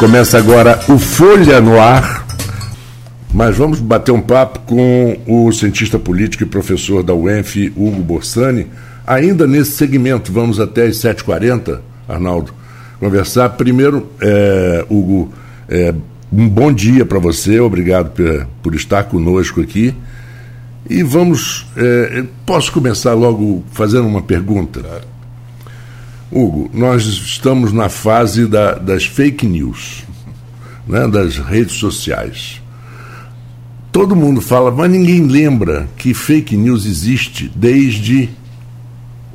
Começa agora o Folha no Ar, mas vamos bater um papo com o cientista político e professor da UENF, Hugo Borsani. Ainda nesse segmento, vamos até as 7h40, Arnaldo, conversar. Primeiro, é, Hugo, é, um bom dia para você, obrigado por, por, estar conosco aqui. E vamos. É, posso começar logo fazendo uma pergunta? Claro. Hugo, nós estamos na fase da, das fake news, né, das redes sociais. Todo mundo fala, mas ninguém lembra que fake news existe desde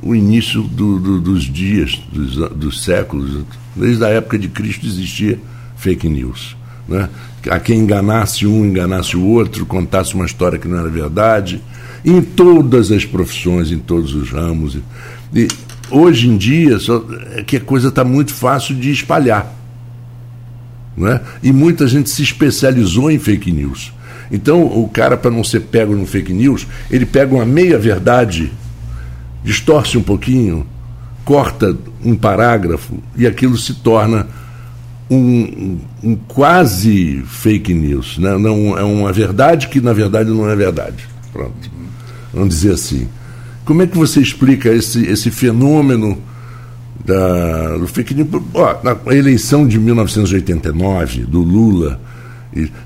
o início do, do, dos dias, dos, dos, séculos. Desde a época de Cristo existia fake news. Né? A quem enganasse um, enganasse o outro, contasse uma história que não era verdade, em todas as profissões, em todos os ramos. E, hoje em dia só, é que a coisa está muito fácil de espalhar. Né? E muita gente se especializou em fake news. Então, o cara, para não ser pego no fake news, ele pega uma meia-verdade, distorce um pouquinho, corta um parágrafo e aquilo se torna um, um, quase fake news. Né? Não, é uma verdade que, na verdade, não é verdade. Pronto. Vamos dizer assim. Como é que você explica esse, esse fenômeno da, do fake news? Ó, na eleição de 1989, do Lula,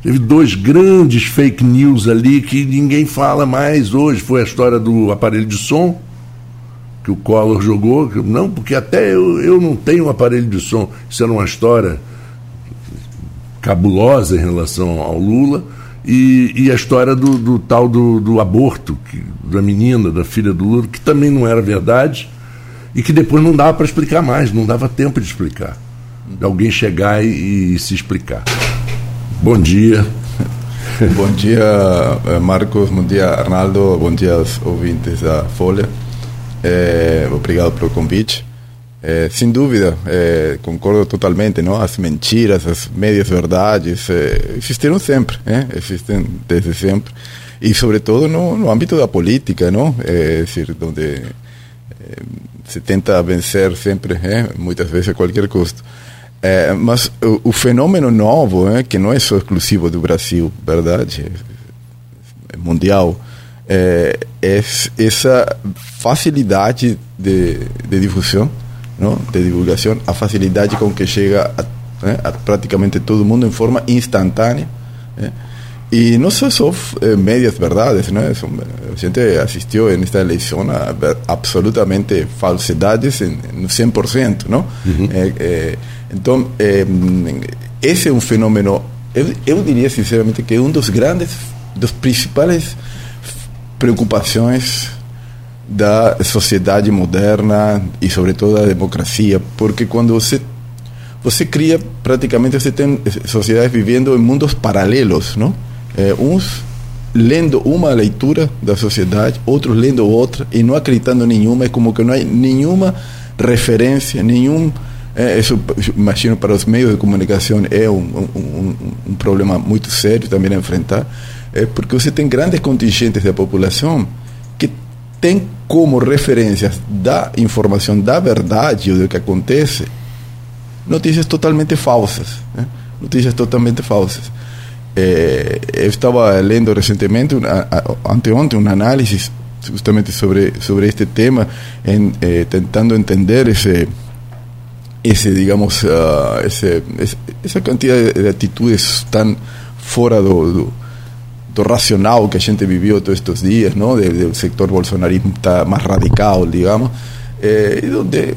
teve dois grandes fake news ali que ninguém fala mais hoje. Foi a história do aparelho de som, que o Collor jogou. Não, porque até eu, eu não tenho um aparelho de som. Isso era uma história cabulosa em relação ao Lula e, e a história do, do tal do, do aborto, que, da menina, da filha do Lula, que também não era verdade e que depois não dava para explicar mais, não dava tempo de explicar. De alguém chegar e, e se explicar. Bom dia. Bom dia, eh, Marcos. Bom dia, Arnaldo. Bom dia aos ouvintes da Folha. É, obrigado pelo convite. É, sem dúvida, é, concordo totalmente, não? As mentiras, as médias verdades é, existiram sempre, existem desde sempre e sobretudo no, no âmbito da política, não? É decir, onde se tenta vencer sempre, muitas vezes a qualquer custo. É, mas o, o, fenômeno novo, que não é só exclusivo do Brasil, verdade, é mundial, é, é essa facilidade de, de difusão ¿no? de divulgación, a facilidade com que chega a, eh, a praticamente todo mundo em forma instantânea. Eh? Y no son solo eh, medias verdades, ¿no? Son, la gente asistió en esta elección a absolutamente falsedades en, en 100%, ¿no? Uh -huh. eh, eh, entonces, ese es un fenómeno, yo, yo, diría sinceramente que uno de los grandes, dos principales preocupações da sociedade moderna e sobretudo da democracia, porque quando você você cria praticamente você tem sociedades vivendo em mundos paralelos, não? É, uns lendo uma leitura da sociedade, outros lendo outra e não acreditando nenhuma, é como que não há nenhuma referência, nenhum é, isso imagino para os meios de comunicação é um, um, um, um problema muito sério também a enfrentar, é porque você tem grandes contingentes da população tem como referências da informação da verdade ou do que acontece notícias totalmente falsas. Né? Notícias totalmente falsas. É, eu estava lendo recentemente, uma, anteontem, justamente sobre, sobre este tema, em, eh, tentando entender esse, esse digamos, uh, esse, essa quantidade de atitudes tão fora do, do do racional que a gente viveu todos estes dias, del de sector bolsonarismo está más radical, digamos, eh, donde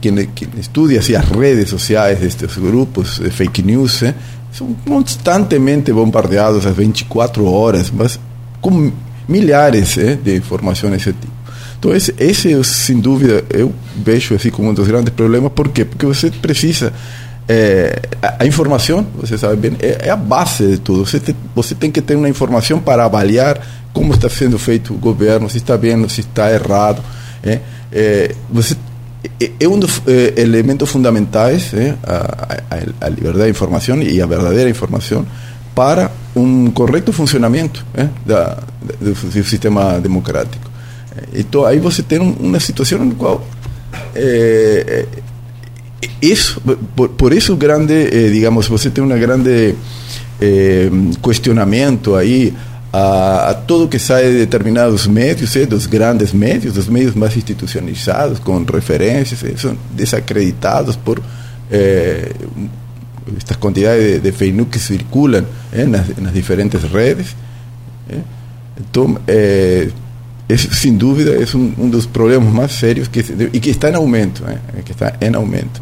quien, quien, estudia así las redes sociales de estos grupos de fake news eh, son constantemente bombardeados a 24 horas, mas com milhares eh, de informações desse tipo. Então, esse, esse, sem dúvida, eu vejo assim como um dos grandes problemas. Por quê? Porque você precisa é, a, a, informação, você sabe bem, é, é, a base de tudo. Você, te, você tem que ter uma informação para avaliar como está sendo feito o governo, se está bem, se está errado. É, é você é, é um dos é, elementos fundamentais é, a, a, a, liberdade de informação e a verdadeira informação para um correto funcionamento da, do, do, sistema democrático. Então aí você tem uma situação na qual isso, por, por isso grande, eh, digamos, você tem um grande eh, questionamento aí a, a, tudo que sai de determinados médios, eh, dos grandes médios, dos médios mais institucionalizados, com referências, eh, são desacreditados por eh, estas quantidades de, de fake news que circulam eh, nas, nas diferentes redes. Eh. Então, eh, esse, sem dúvida, é um, um, dos problemas mais sérios que, e que está em aumento, que está em aumento.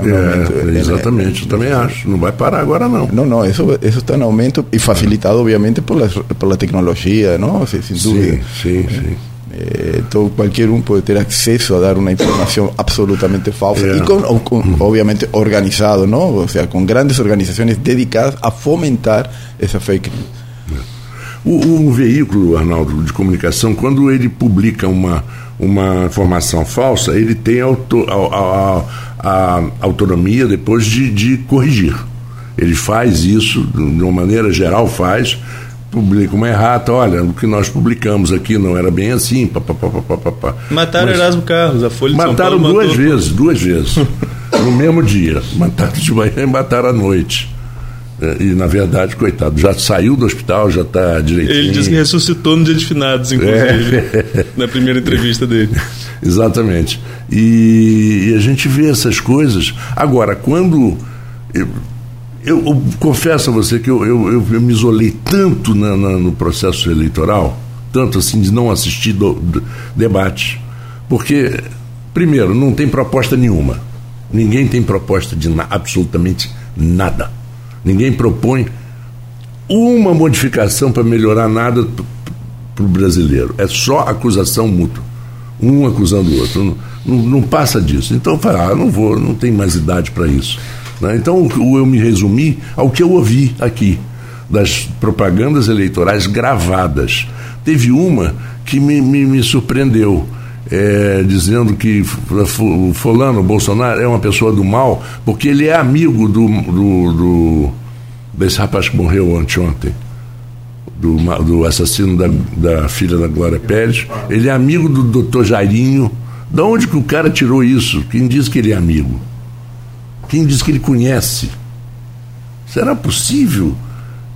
Aumento é, exatamente, eu também acho. Não vai parar agora, não. Não, não, isso, isso está em aumento e facilitado, obviamente, por, pela tecnologia, não? sem dúvida. Sim, sim, sim. então qualquer um pode ter acesso a dar uma informação absolutamente falsa e com, com, obviamente organizado, não? Ou seja, com grandes organizações dedicadas a fomentar essa fake news. O, o, veículo, Arnaldo, de comunicação, quando ele publica uma, uma informação falsa, ele tem auto, a, a, a, autonomia depois de, de corrigir. Ele faz isso, de uma maneira geral, faz, publica uma errata, olha, o que nós publicamos aqui não era bem assim, papapá. Mataram Mas, Erasmo Carlos, a Folha de Mataram duas matou... vezes, duas vezes, no mesmo dia. Mataram de manhã e mataram à noite. É, e, na verdade, coitado, já saiu do hospital, já está direitinho. Ele disse que ressuscitou no dia de finados, inclusive, é. na primeira entrevista dele. Exatamente. E, e, a gente vê essas coisas. Agora, quando. Eu, eu, eu confesso a você que eu, eu, eu me isolei tanto na, na, no processo eleitoral, tanto assim, de não assistir do, do, debate. Porque, primeiro, não tem proposta nenhuma. Ninguém tem proposta de na, absolutamente nada Ninguém propõe uma modificação para melhorar nada para o brasileiro. É só acusação mútua. Um acusando o outro. Não, não, não passa disso. Então, fala, ah, não vou, não tenho mais idade para isso. Né? Então, eu me resumi ao que eu ouvi aqui, das propagandas eleitorais gravadas. Teve uma que me, me, me surpreendeu. É, dizendo que o fulano, Bolsonaro, é uma pessoa do mal, porque ele é amigo do, do, do desse rapaz que morreu anteontem, do, do assassino da, da filha da Glória Pérez. Ele é amigo do doutor Jairinho. Da onde que o cara tirou isso? Quem diz que ele é amigo? Quem diz que ele conhece? Será possível?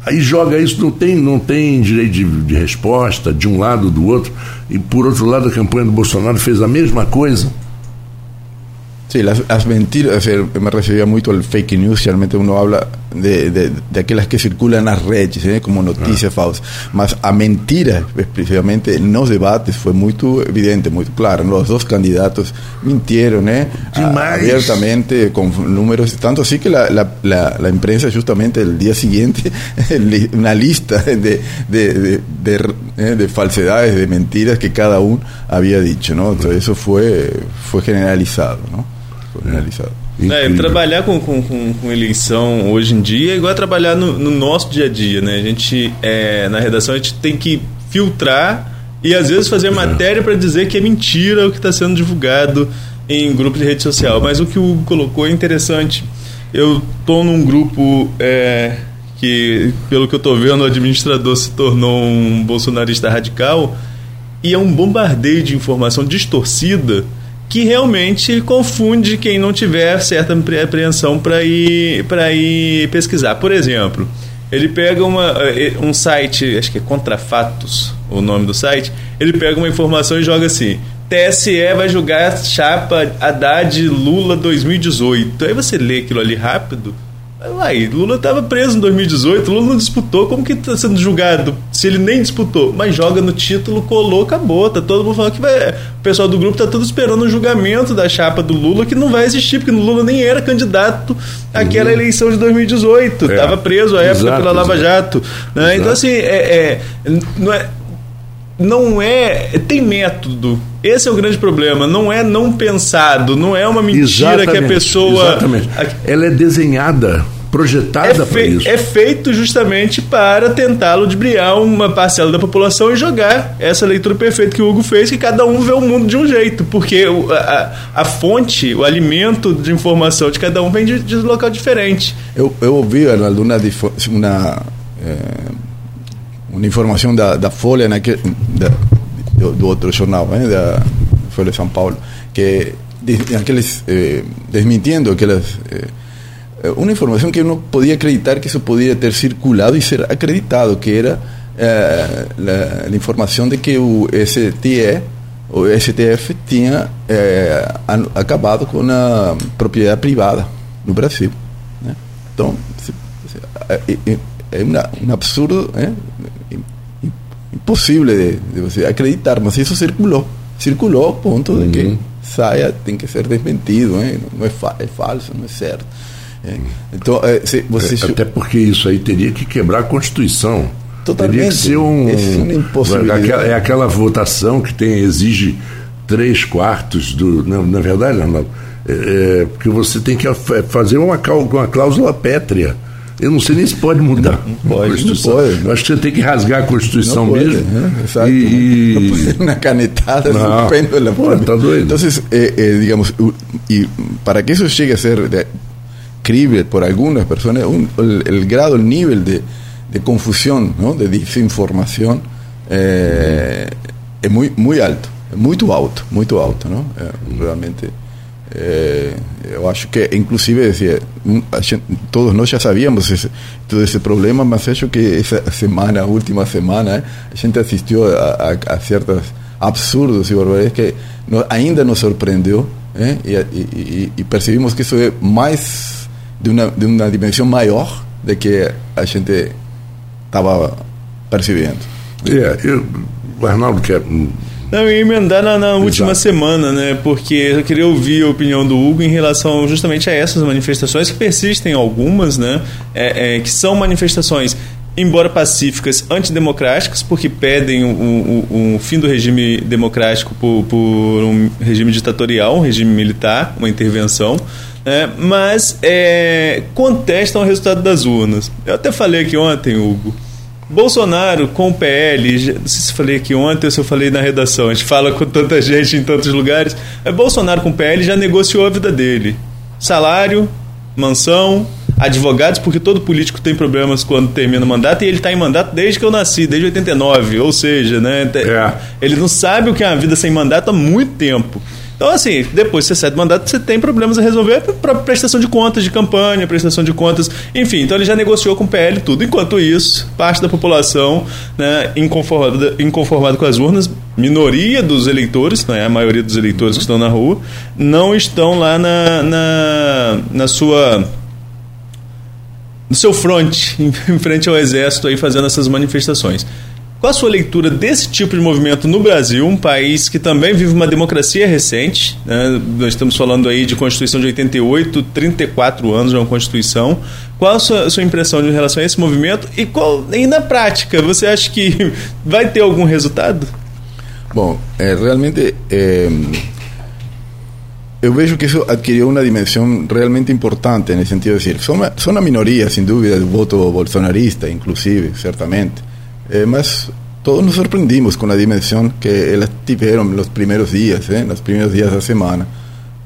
Aí joga isso, não tem, não tem direito de, de resposta de um lado ou do outro. E por outro lado, a campanha do Bolsonaro fez a mesma coisa. Sí, las, las mentiras, me refería mucho al fake news, realmente uno habla de, de, de aquellas que circulan en las redes, ¿eh? como noticias ah. falsas. Mas a mentira, especialmente en los debates, fue muy evidente, muy claro. Los dos candidatos mintieron ¿eh? abiertamente, con números, tanto así que la, la, la, la imprensa justamente el día siguiente, una lista de, de, de, ¿eh? de, falsedades, de mentiras que cada uno había dicho. ¿no? Entonces eso fue, fue generalizado. ¿no? realizado. É, trabalhar com, com, com, eleição hoje em dia é igual a trabalhar no, no nosso dia a dia, né? A gente, é, na redação, a gente tem que filtrar e às vezes fazer matéria para dizer que é mentira o que está sendo divulgado em grupo de rede social. Mas o que o Hugo colocou é interessante. Eu estou num grupo é, que, pelo que eu estou vendo, o administrador se tornou um bolsonarista radical e é um bombardeio de informação distorcida que realmente confunde quem não tiver certa apreensão para ir, ir pesquisar. Por exemplo, ele pega uma, eh, um site, acho que é Contrafatos o nome do site, ele pega uma informação e joga assim: TSE vai julgar chapa Haddad Lula 2018. Aí você lê aquilo ali rápido Uai, Lula estava preso em 2018, Lula não disputou, como que está sendo julgado se ele nem disputou? Mas joga no título, colou, acabou. Tá todo mundo falando que vai. O pessoal do grupo tá todo esperando o julgamento da chapa do Lula, que não vai existir, porque o Lula nem era candidato àquela uhum. eleição de 2018. É. Tava preso à época exato, pela Lava Jato. Né? Então, assim, é, é, não é. Não é. Tem método. Esse é o grande problema. Não é não pensado. Não é uma mentira exatamente, que a pessoa. Exatamente. Ela é desenhada projetada é para isso. É feito justamente para tentar ludibriar uma parcela da população e jogar essa leitura perfeita que o Hugo fez, que cada um vê o mundo de um jeito, porque a, a fonte, o alimento de informação de cada um vem de, de um local diferente. Eu, eu ouvi, Arnaldo, uma, uma, é, uma informação da, da Folha, naquele, da, do, do outro jornal, né, da Folha de São Paulo, que aqueles eh, desmintiendo aquelas eh, uma informação que eu não podia acreditar que isso podia ter circulado e ser acreditado que era eh, a, a informação de que o STE o STF tinha é, acabado com a propriedade privada no Brasil. Né? Então, é, um absurdo é, impossível de, de, você acreditar, mas isso circulou. Circulou ao ponto uhum. de que saia, tem que ser desmentido, né? não é, fa é falso, não é certo. É. Então, é, se você... Até porque isso aí teria que quebrar a Constituição. Totalmente. Teria que ser um. É, é aquela votação que tem, exige três quartos do. Não, na verdade, não. É, é, porque você tem que fazer uma, uma cláusula pétrea. Eu não sei nem se pode mudar não, pode, a Constituição. Pode, Eu acho que você tem que rasgar a Constituição pode, mesmo. É, e, e... Na canetada, não. Pode, tá doido. Então, é, é, digamos, e para que isso chegue a ser de, crível por algumas pessoas, un, el, el grado, el nível de de confusión, ¿no? de desinformación, é, é muito, muito alto, muito alto, muito alto, não? É, realmente, é, eu acho que, inclusive, decía, todos nós já sabíamos esse, todo esse problema, mas acho que essa semana, última semana, a gente assistiu a, a, a absurdos e barbaridades que no, ainda nos surpreendeu e, e, e, que isso é mais de uma, de uma dimensão maior de que a gente estava percebendo. É, eu, o Arnaldo quer. Não, eu ia emendar na, na última semana, né? Porque eu queria ouvir a opinião do Hugo em relação justamente a essas manifestações que persistem algumas, né? É, é, que são manifestações embora pacíficas, antidemocráticas, porque pedem o, fim do regime democrático por, por, um regime ditatorial, um regime militar, uma intervenção, né? mas é, contestam o resultado das urnas. Eu até falei aqui ontem, Hugo, Bolsonaro com o PL, não sei se falei aqui ontem ou se eu falei na redação, a gente fala com tanta gente em tantos lugares. É, Bolsonaro com o PL já negociou a vida dele. Salário, mansão, advogados, porque todo político tem problemas quando termina o mandato e ele está em mandato desde que eu nasci, desde 89. Ou seja, né, é. ele não sabe o que é uma vida sem mandato há muito tempo. Então, assim, depois que você sai do mandato, você tem problemas a resolver para prestação de contas de campanha, prestação de contas, enfim. Então, ele já negociou com o PL tudo. Enquanto isso, parte da população, né, inconformada, inconformada com as urnas, minoria dos eleitores, não é a maioria dos eleitores que estão na rua, não estão lá na, na, na sua no seu front, em frente ao exército aí fazendo essas manifestações. Qual a sua leitura desse tipo de movimento no Brasil, um país que também vive uma democracia recente? Né? Nós estamos falando aí de Constituição de 88, 34 anos de uma Constituição. Qual a sua, a sua impressão em relação a esse movimento e, qual, e na prática, você acha que vai ter algum resultado? Bom, é, realmente é, eu vejo que isso adquiriu uma dimensão realmente importante, no sentido de dizer, são, são minoria, sem dúvida, do voto bolsonarista, inclusive, certamente Eh, mas todos nos sorprendimos com a dimensão que elas tiveram nos primeiros dias, eh, nos primeiros dias da semana.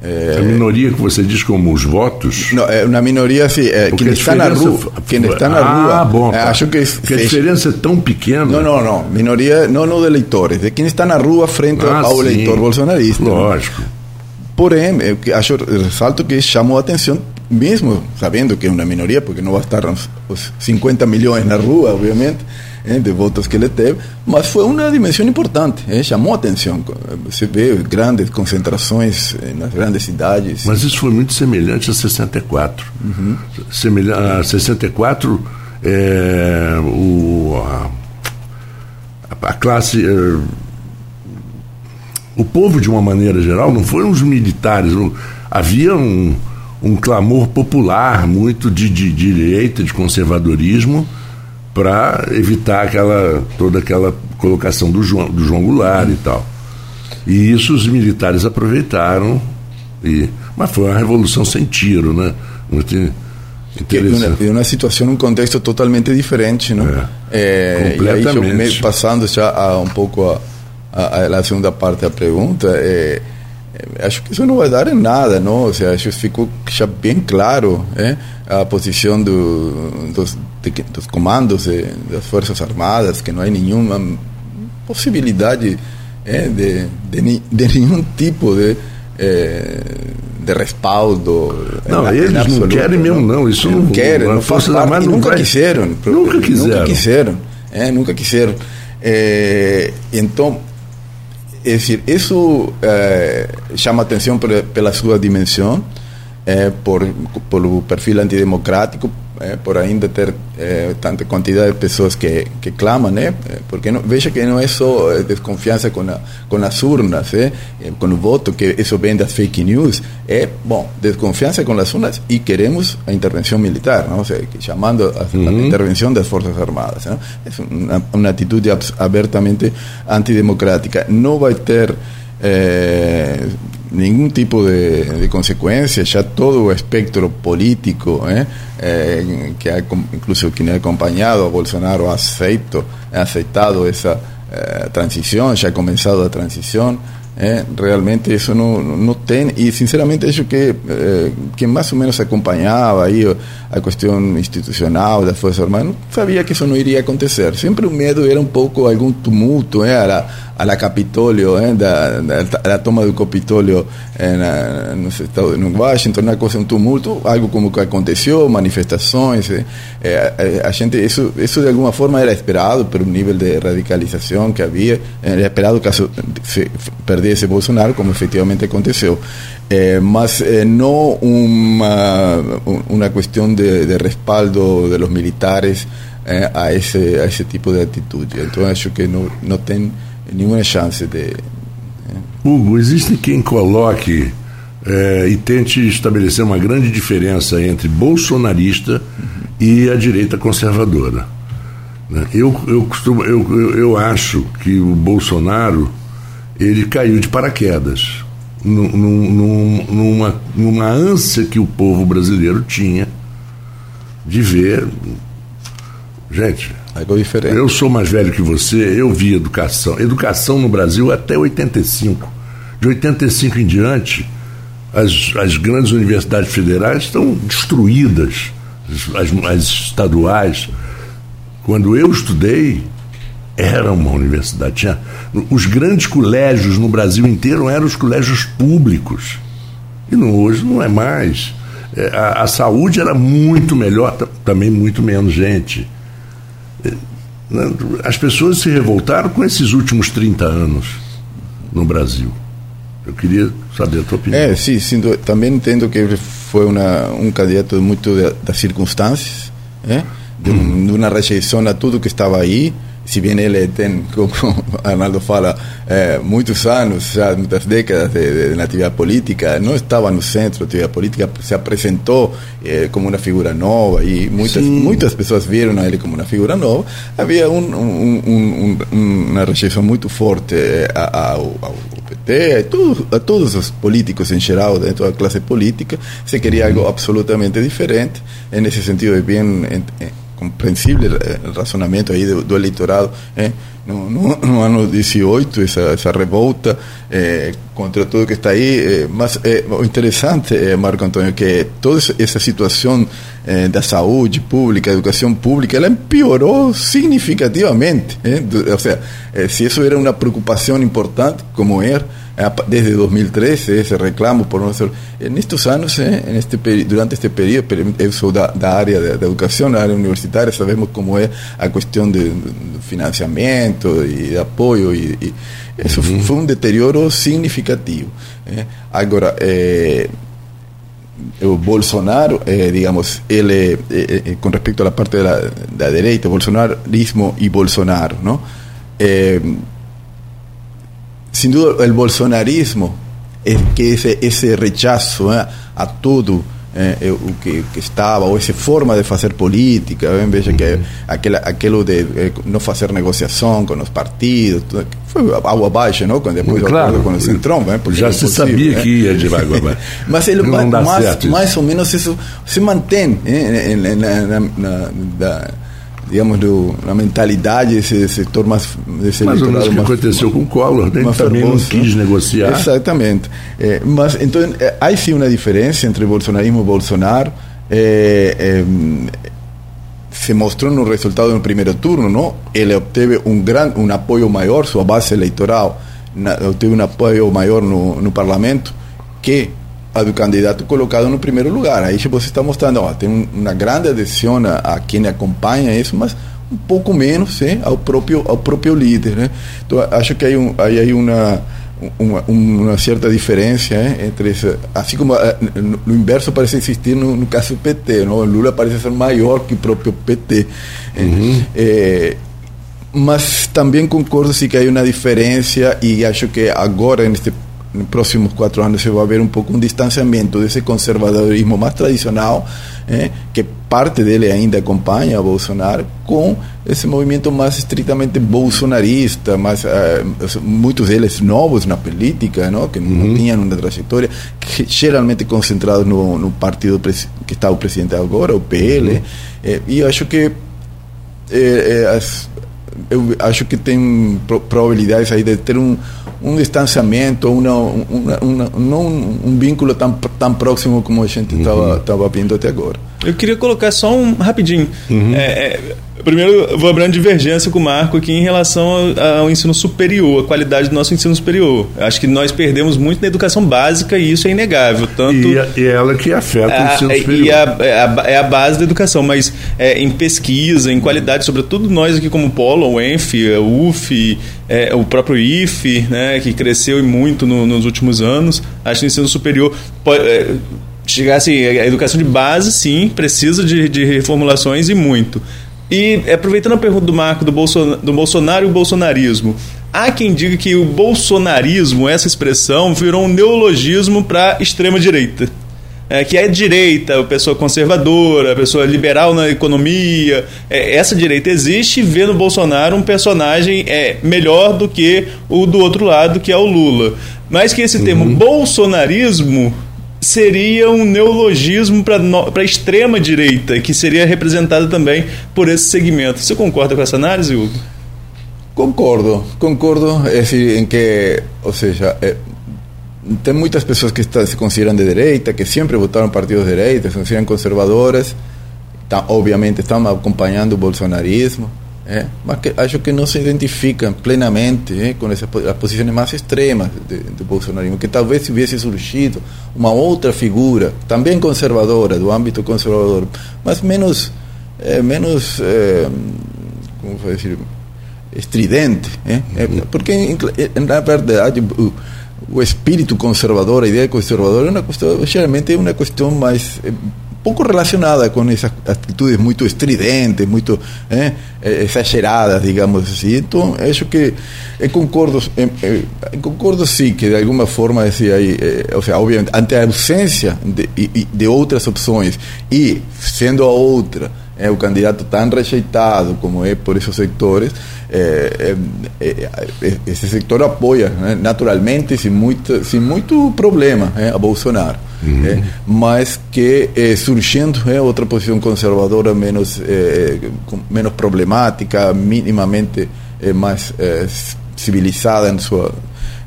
Eh, a minoria que você diz como os votos? Não, é uma minoria assim, é, quem está na rua. Quem está na ah, rua. Bom, tá. acho que, Porque a diferença é tão pequena. Não, não, não. Minoria não, não de eleitores, de quem está na rua frente ah, ao sim. eleitor bolsonarista. Lógico. Né? Porém, eu acho, ressalto que chamou a atenção, mesmo sabendo que é uma minoria, porque não vai estar os 50 milhões na rua, obviamente eh, de votos que ele teve, mas foi uma dimensão importante, eh, chamou a atenção. Você vê grandes concentrações nas grandes cidades. Mas isso foi muito semelhante a 64. Uhum. Semelha a 64, é, o, a, a classe. É, o povo, de uma maneira geral, não foram os militares. Não, havia um, um clamor popular muito de, de, de direita, de conservadorismo para evitar aquela toda aquela colocação do João, do João Goulart e tal. E isso os militares aproveitaram e mas foi uma revolução sem tiro, né? Muito interessante. Uma, uma situação, um contexto totalmente diferente, não? É, é, completamente. Aí, passando já a, um pouco a, a, a, segunda parte da pergunta, é, é, acho que isso não vai dar em nada, não? Ou seja, acho que ficou já bem claro, é? a posição do, dos, de, dos comandos de, das Forças Armadas, que não há nenhuma possibilidade é, de, de, de, nenhum tipo de é, de respaldo. Não, na, eles absoluto, não querem mesmo, não. Isso não, não querem. Não Força parte, não nunca vai. quiseram. Nunca quiseram. Nunca quiseram. É, nunca quiseram. É, então, é decir, isso é, chama atenção pela, sua dimensão, é, por, pelo perfil antidemocrático, é, por ainda ter é, tanta quantidade de pessoas que, que clamam, né? porque não, veja que não é só desconfiança com, a, com as urnas, é, com o voto, que isso vem das fake news, é, bom, desconfiança com as urnas e queremos a intervenção militar, não? Seja, chamando a, uhum. a, intervenção das Forças Armadas. Não? É uma, uma atitude abertamente antidemocrática. Não vai ter eh, ningún tipo de, de, consecuencia, ya todo espectro político, ¿eh? Eh, que ha, incluso quien ha acompañado a Bolsonaro ha, acepto, ha aceptado esa eh, transición, ya ha comenzado la transición. É, realmente isso não, não tem e sinceramente acho que é, quem mais ou menos acompanhava aí a questão institucional das forças armadas não sabia que isso não iria acontecer. Sempre o medo era um pouco algum tumulto é, a, la, a la Capitólio é, da, da, da toma do Capitólio é, na, no estado no Washington uma coisa um tumulto algo como que aconteceu manifestações é, a, a, gente isso isso de alguma forma era esperado pelo nível de radicalização que havia era esperado caso se perdesse esse Bolsonaro, como efetivamente aconteceu. É, mas é, não uma, uma questão de, de respaldo de los militares é, a, esse, a esse tipo de atitude. Então acho que não, não tem nenhuma chance de. Hugo, existe quem coloque é, e tente estabelecer uma grande diferença entre bolsonarista e a direita conservadora. Eu, eu, costumo, eu, eu acho que o Bolsonaro ele caiu de paraquedas num, num, numa, numa ânsia que o povo brasileiro tinha de ver. Gente, diferente. eu sou mais velho que você, eu vi educação. Educação no Brasil até 85. De 85 em diante, as, as grandes universidades federais estão destruídas, as, as estaduais. Quando eu estudei, era uma universidade. Tinha, os grandes colégios no Brasil inteiro eram os colégios públicos. E não, hoje não é mais. É, a, a, saúde era muito melhor, também muito menos gente. É, né, as pessoas se revoltaram com esses últimos 30 anos no Brasil. Eu queria saber a tua opinião. É, sim, sim também entendo que foi uma, um candidato muito das circunstâncias, é? de, hum. de uma rejeição a tudo que estava aí se bem ele tem, como Arnaldo fala, é, muitos anos, já muitas décadas de, de, na atividade política, não estava no centro da atividade política, se apresentou é, como uma figura nova e muitas, muitas pessoas viram ele como uma figura nova. Havia um, um, um, uma rejeição muito forte ao, ao PT, a todos, a todos os políticos em geral, dentro da classe política, se queria algo absolutamente diferente, nesse sentido é bem compreensível o razonamento aí do, do eleitorado eh? no, no, no, ano 18 essa, essa revolta eh, contra tudo que está aí eh, mas o interessante Marco Antônio que toda essa situação da saúde pública educação pública ela piorou significativamente ou seja se isso era uma preocupação importante como era desde 2013 ese reclamo por nuestro en estos años en este durante este periodo eso da, da área de, de, educación la área universitaria sabemos cómo es a cuestión de, de financiamiento y de apoyo y, y eso uh -huh. fue un deterioro significativo eh. ahora eh, o Bolsonaro, eh, digamos, él, eh, eh, con respecto a la parte de la, de la derecha, bolsonarismo y Bolsonaro, ¿no? Eh, sin duda el bolsonarismo es que ese, ese rechazo ¿eh? a todo eh, eh que, que, estaba, o esa forma de hacer política, ¿ven? Veja que aquel, aquello de eh, no hacer negociación con los partidos, fue agua abaixo, ¿no? Cuando después claro. Porque ya se sabía que ia de água abaixo. Mas ele, más, más o menos eso se mantém ¿eh? na, digamos, do, na mentalidade desse setor mais desse mais ou menos o que aconteceu com o Collor, né? também não quis né? negociar. Exatamente. É, mas então é, há sim uma diferença entre bolsonarismo e Bolsonaro. É, é, se mostrou no resultado do primeiro turno, não? Ele obteve um grande, um apoio maior, sua base eleitoral na, obteve um apoio maior no, no parlamento que a do candidato colocado no primeiro lugar. Aí você está mostrando, ó, tem uma grande adesão a, a quem acompanha isso, mas um pouco menos hein, ao próprio ao próprio líder, né? Então acho que aí um, aí aí uma uma, uma, certa diferença hein, entre essa, assim como eh, no inverso parece existir no, no, caso do PT, não? O Lula parece ser maior que o próprio PT, uhum. é, mas também concordo sim que há uma diferença e acho que agora neste nos próximos quatro anos se vai ver um pouco um distanciamento desse conservadorismo mais tradicional, eh, que parte dele ainda acompanha Bolsonaro, com esse movimento mais estritamente bolsonarista, mais, eh, muitos deles novos na política, não? que uhum. não tinham uma trajetória, que, geralmente concentrados no, no partido que está o presidente agora, o PL, uhum. eh, e eu acho que as, eu acho que tem probabilidades aí de ter um um distanciamento, uma, uma, uma, não um vínculo tão, tão próximo como a gente estava uhum. vendo até agora. Eu queria colocar só um rapidinho. Uhum. É, é, primeiro, vou abrir uma divergência com o Marco aqui em relação ao, ao, ensino superior, a qualidade do nosso ensino superior. Acho que nós perdemos muito na educação básica e isso é inegável. Tanto, e, a, e ela que afeta a, o ensino superior. E a, é, a, é a base da educação, mas é, em pesquisa, em qualidade, sobretudo nós aqui como Polo, o ENF, o UF, é, o próprio IFE, né, que cresceu muito no, nos últimos anos. Acho que o ensino superior pode, é, chegar assim, a educação de base, sim, precisa de, de reformulações e muito. E aproveitando a pergunta do Marco do, Bolson, do Bolsonaro e o bolsonarismo, há quem diga que o bolsonarismo, essa expressão, virou um neologismo para extrema direita. É, que é direita, a pessoa conservadora, a pessoa liberal na economia. É, essa direita existe e vê no Bolsonaro um personagem é, melhor do que o do outro lado, que é o Lula. Mas que esse uhum. termo bolsonarismo seria um neologismo para a extrema direita, que seria representada também por esse segmento. Você concorda com essa análise, Hugo? Concordo, concordo é em que, ou seja, é, tem muitas pessoas que está, se consideram de direita, que sempre votaram partidos de direita, se consideram conservadoras, tá, obviamente estão acompanhando o bolsonarismo, é, mas que acho que não se identificam plenamente é, com essas as posições mais extremas do bolsonarismo, que talvez tivesse surgido uma outra figura, também conservadora, do âmbito conservador, mas menos, é, menos é, como vou dizer, estridente, porque na verdade o, o espírito conservador, a ideia conservadora, é uma questão, geralmente é uma questão mais pouco relacionada com essas atitudes muito estridentes, muito eh, exageradas, digamos assim. Então, acho que eu concordo, eu concordo sim que de alguma forma, assim, aí, ou seja, obviamente, ante a ausência de, de outras opções e sendo a outra é o candidato tão rejeitado como é por esses sectores, é, é, é, esse setor apoia né, naturalmente, sem muito, sem muito problema, a Bolsonaro. Uhum. mas que surgindo outra posição conservadora menos, menos problemática, minimamente mais civilizada em sua,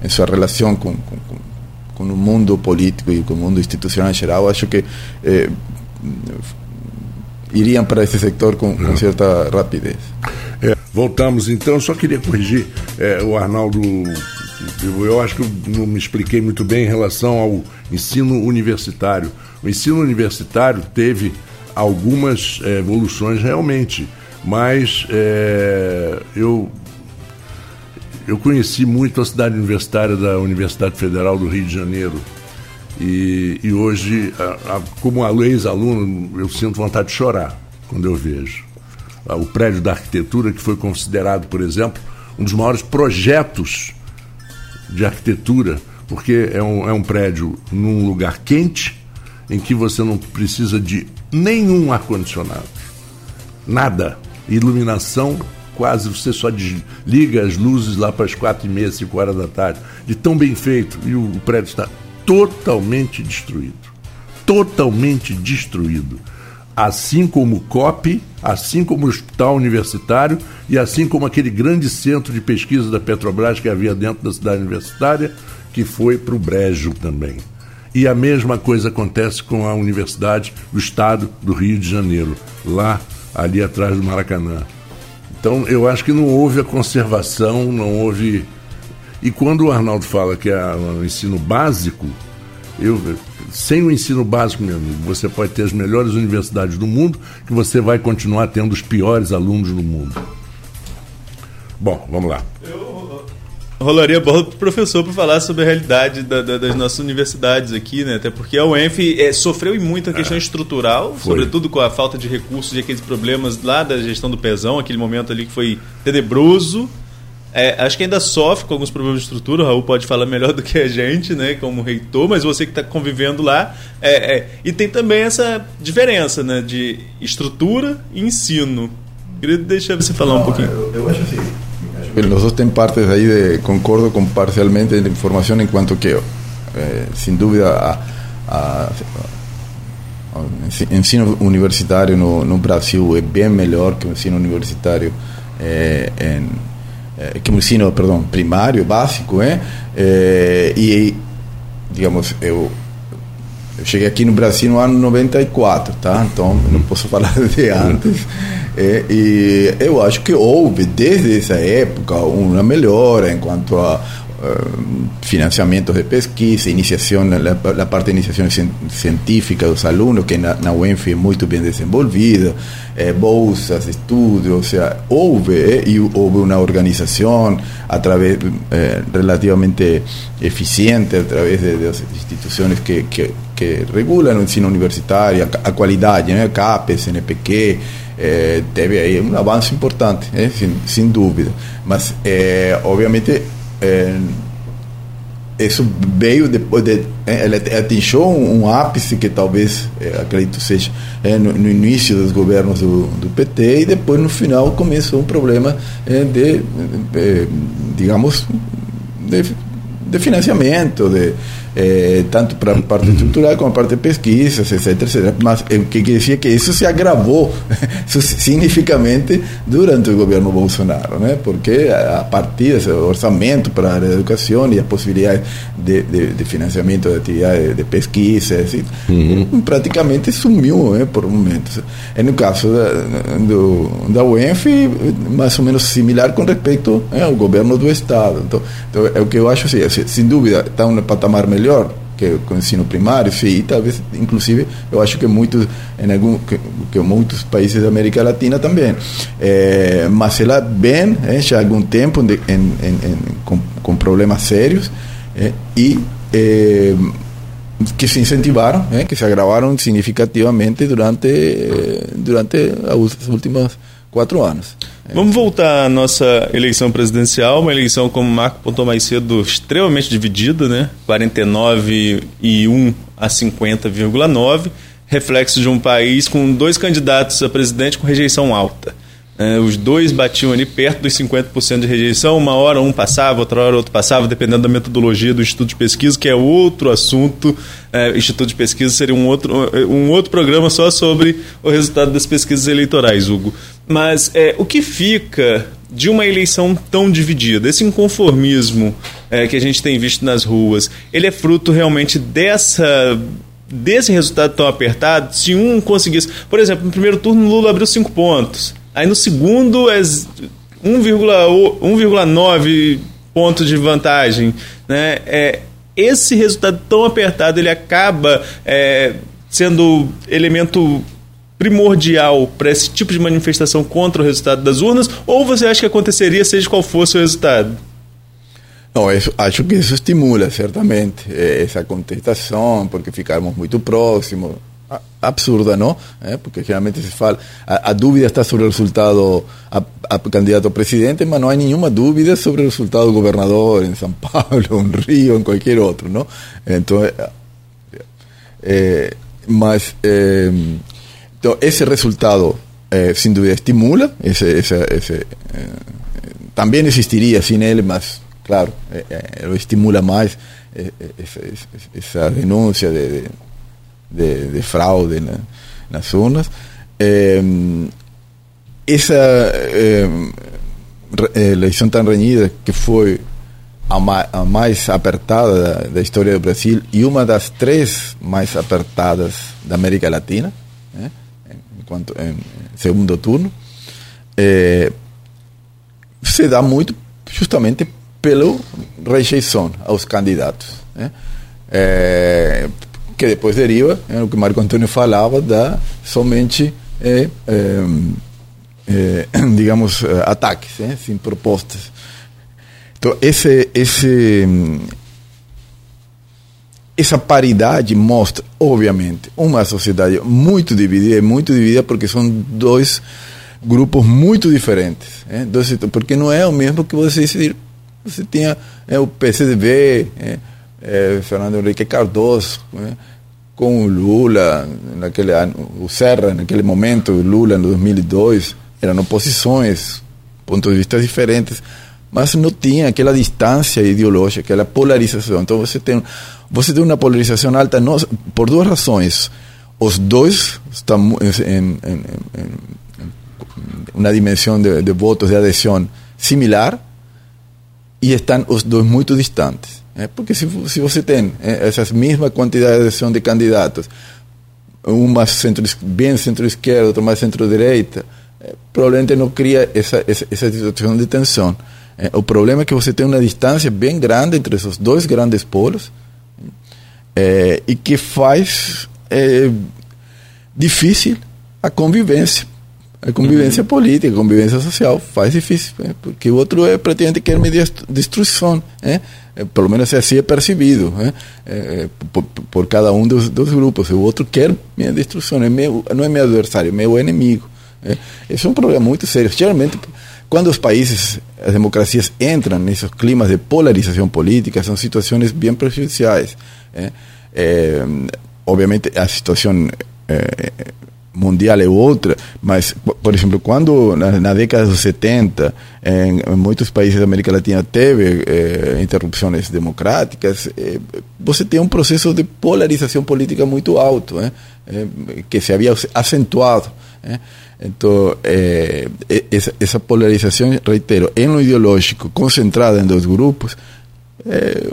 em sua relação com, com, com o mundo político e com o mundo institucional em geral, acho que iriam para esse sector com, com certa rapidez. É, voltamos então, só queria corrigir é, o Arnaldo. Eu acho que eu não me expliquei muito bem em relação ao ensino universitário. O ensino universitário teve algumas é, evoluções realmente, mas é, eu eu conheci muito a cidade universitária da Universidade Federal do Rio de Janeiro e, e hoje, a, a, como ex-aluno, eu sinto vontade de chorar quando eu vejo. O prédio da arquitetura, que foi considerado, por exemplo, um dos maiores projetos de arquitetura, porque é um, é um prédio num lugar quente, em que você não precisa de nenhum ar-condicionado. Nada. Iluminação, quase você só desliga as luzes lá para as quatro e meia, cinco horas da tarde. De tão bem feito. E o prédio está totalmente destruído. Totalmente destruído. Assim como o COP, assim como o Hospital Universitário e assim como aquele grande centro de pesquisa da Petrobras que havia dentro da cidade universitária, que foi para o Brejo também. E a mesma coisa acontece com a Universidade do Estado do Rio de Janeiro, lá ali atrás do Maracanã. Então eu acho que não houve a conservação, não houve e quando o Arnaldo fala que é o ensino básico, Eu, sem o ensino básico, meu amigo, você pode ter as melhores universidades do mundo, que você vai continuar tendo os piores alunos do mundo. Bom, vamos lá. Eu rolaria bola para o professor para falar sobre a realidade da, da, das nossas universidades aqui, né? Até porque a UENF é, sofreu em muito a questão é. estrutural, foi. sobretudo com a falta de recursos e aqueles problemas lá da gestão do Pezão, aquele momento ali que foi tenebroso. É, acho que ainda sofre com alguns problemas de estrutura, o Raul pode falar melhor do que a gente, né, como reitor, mas você que está convivendo lá. É, é, e tem também essa diferença né, de estrutura e ensino. Queria deixar você falar Não, um pouquinho. Eu, eu acho assim. Los dos têm partes aí de concordo com parcialmente de informação enquanto que eh, sem dúvida a, a, a, ensino universitário no, no Brasil é bem melhor que o ensino universitário eh, em eh, que é um ensino, perdão, primário, básico, é? Eh, e, digamos, eu, eu cheguei aqui no Brasil no ano 94, tá? Então, não posso falar de antes. É, e eu acho que houve, desde essa época, uma melhora enquanto a financiamientos de pesquisa, iniciación, la, parte de iniciación científica de los alumnos, que na, na UENF es muy bien desenvolvida, eh, bolsas, estudios, o sea, hubo, eh, organización a través, eh, relativamente eficiente, a través de, de las instituciones que, que, que, regulan el ensino universitario, a, a. CAPES, NPQ, eh, teve aí um avanço importante, eh, sin, sin dúvida. Mas, eh, obviamente, é, isso veio depois de é, ele atingiu um, ápice que talvez é, acredito seja é, no, no, início dos governos do, do, PT e depois no final começou um problema é, de, de, digamos de, de financiamento de eh, tanto para a parte estrutural como a parte de pesquisas, etc, etc. Mas o que decía que isso se agravou significativamente durante o governo Bolsonaro, né? porque a partir desse orçamento para a educação e a possibilidade de, de, de financiamento de atividades de pesquisa, assim, uhum. praticamente sumiu né, por um momento. E no caso da, do, da UENF, mais ou menos similar com respeito né, ao governo do Estado. Então, então, é o que eu acho, assim, sem dúvida, está um patamar melhor que o ensino primário, sim, e talvez, inclusive, eu acho que muitos, em algum, que, que muitos países da América Latina também. É, mas ela vem é, já há algum tempo de, em, em, em, com, com, problemas sérios é, e é, que se incentivaram, é, que se agravaram significativamente durante, durante as últimas quatro anos. Vamos voltar à nossa eleição presidencial, uma eleição, como o Marco pontou mais cedo, extremamente dividida, né? 49,1 a 50,9, reflexo de um país com dois candidatos a presidente com rejeição alta. É, os dois batiam ali perto dos 50% de rejeição. Uma hora um passava, outra hora outro passava, dependendo da metodologia do Instituto de Pesquisa, que é outro assunto. É, Instituto de Pesquisa seria um outro, um outro programa só sobre o resultado das pesquisas eleitorais, Hugo. Mas é, o que fica de uma eleição tão dividida, esse inconformismo é, que a gente tem visto nas ruas, ele é fruto realmente dessa desse resultado tão apertado? Se um conseguisse, por exemplo, no primeiro turno Lula abriu cinco pontos. Aí no segundo é 1,9 pontos de vantagem. Né? É, esse resultado tão apertado ele acaba é, sendo elemento primordial para esse tipo de manifestação contra o resultado das urnas? Ou você acha que aconteceria seja qual fosse o resultado? Não, acho que isso estimula certamente eh, essa contestação, porque ficarmos muito próximos absurda, ¿no? ¿Eh? Porque generalmente se fala, a, a, dúvida está sobre el resultado a, a, candidato a presidente, pero no hay ninguna duda sobre el resultado de gobernador en San Pablo, en Río, en cualquier otro, ¿no? Entonces, eh, más, eh, entonces ese resultado eh, sin duda estimula, ese, ese, ese eh, también existiría sin él, más, claro, eh, lo estimula más esa, esa, denuncia de, de de, de fraude na, nas urnas. Eh, essa eh, eleição tão renhida que foi a, ma a apertada da, da, história do Brasil e uma das três mais apertadas da América Latina? Enquanto em segundo turno, eh, se dá muito justamente pela rejeição aos candidatos. Né? É, que depois deriva é, o que Marco Antônio falava da somente é, é, digamos ataques sem propostas então esse esse essa paridade mostra obviamente uma sociedade muito dividida muito dividida porque são dois grupos muito diferentes dois, porque não é o mesmo que você decidir você tinha o PCDB é, Fernando Henrique Cardoso, com o Lula, naquele ano, o Serra, naquele momento, Lula, em 2002, eram oposições, pontos de vista diferentes, mas não tinha aquela distância ideológica, aquela polarização. Então você tem, você tem uma polarização alta não, por duas razões. Os dois estão em, em, em, uma dimensão de, de votos de adesão similar e estão os dois muito distantes. É, porque se, se você tem é, essas mesmas quantidades de candidatos, um mais centro, bem centro-esquerda, outro mais centro-direita, é, provavelmente não cria essa, essa, essa situação de tensão. É, o problema é que você tem uma distância bem grande entre esses dois grandes polos é, e que faz é, difícil a convivência a convivência uhum. política, a convivência social faz difícil, né? porque o outro é praticamente quer medir destruição, né? É, pelo menos assim é percebido né? é, por, por, cada um dos, dos, grupos. O outro quer minha destruição, é meu, não é meu adversário, é meu inimigo. Né? Esse é um problema muito sério. Geralmente, quando os países, as democracias entram nesses climas de polarização política, são situações bem prejudiciais. Né? É, obviamente, a situação é, mundial é outra, mas, por exemplo, quando na, década dos 70, em, muitos países da América Latina teve eh, interrupções democráticas, eh, você tem um processo de polarização política muito alto, eh, que se havia acentuado. Então, essa, essa polarização, reitero, em lo ideológico, concentrada em dois grupos, é,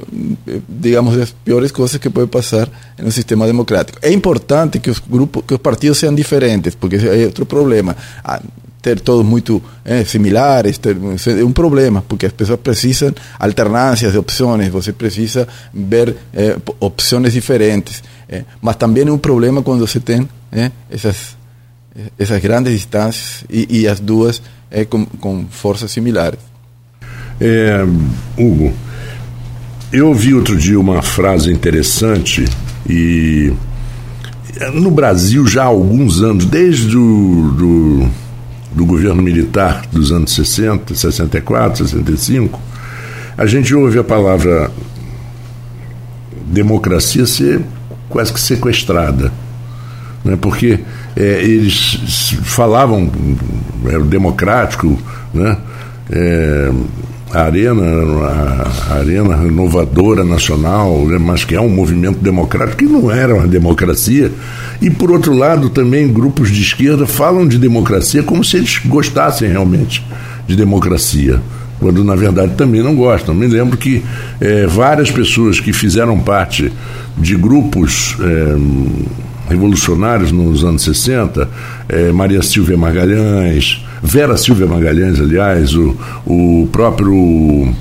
digamos, as piores coisas que pode passar no sistema democrático. É importante que os grupos, que os partidos sejam diferentes, porque é outro problema. Ah, ter todos muito é, similares ter, é um problema, porque as pessoas precisam alternâncias de opções, você precisa ver é, opções diferentes. É, mas também é um problema quando você tem é, essas, grandes distâncias e, e as duas é, com, com forças similares. É, Hugo, eu ouvi outro dia uma frase interessante e no Brasil já há alguns anos, desde o do, do governo militar dos anos 60, 64, 65, a gente ouve a palavra democracia ser quase que sequestrada. Né? Porque é, eles falavam, era democrático, né? É, a Arena, a, Arena Renovadora Nacional, né, mas que é um movimento democrático, que não era uma democracia. E, por outro lado, também grupos de esquerda falam de democracia como se eles gostassem realmente de democracia, quando na verdade também não gostam. Me lembro que é, várias pessoas que fizeram parte de grupos. É, revolucionários nos anos 60, é, Maria Silvia Magalhães, Vera Silvia Magalhães, aliás, o, o próprio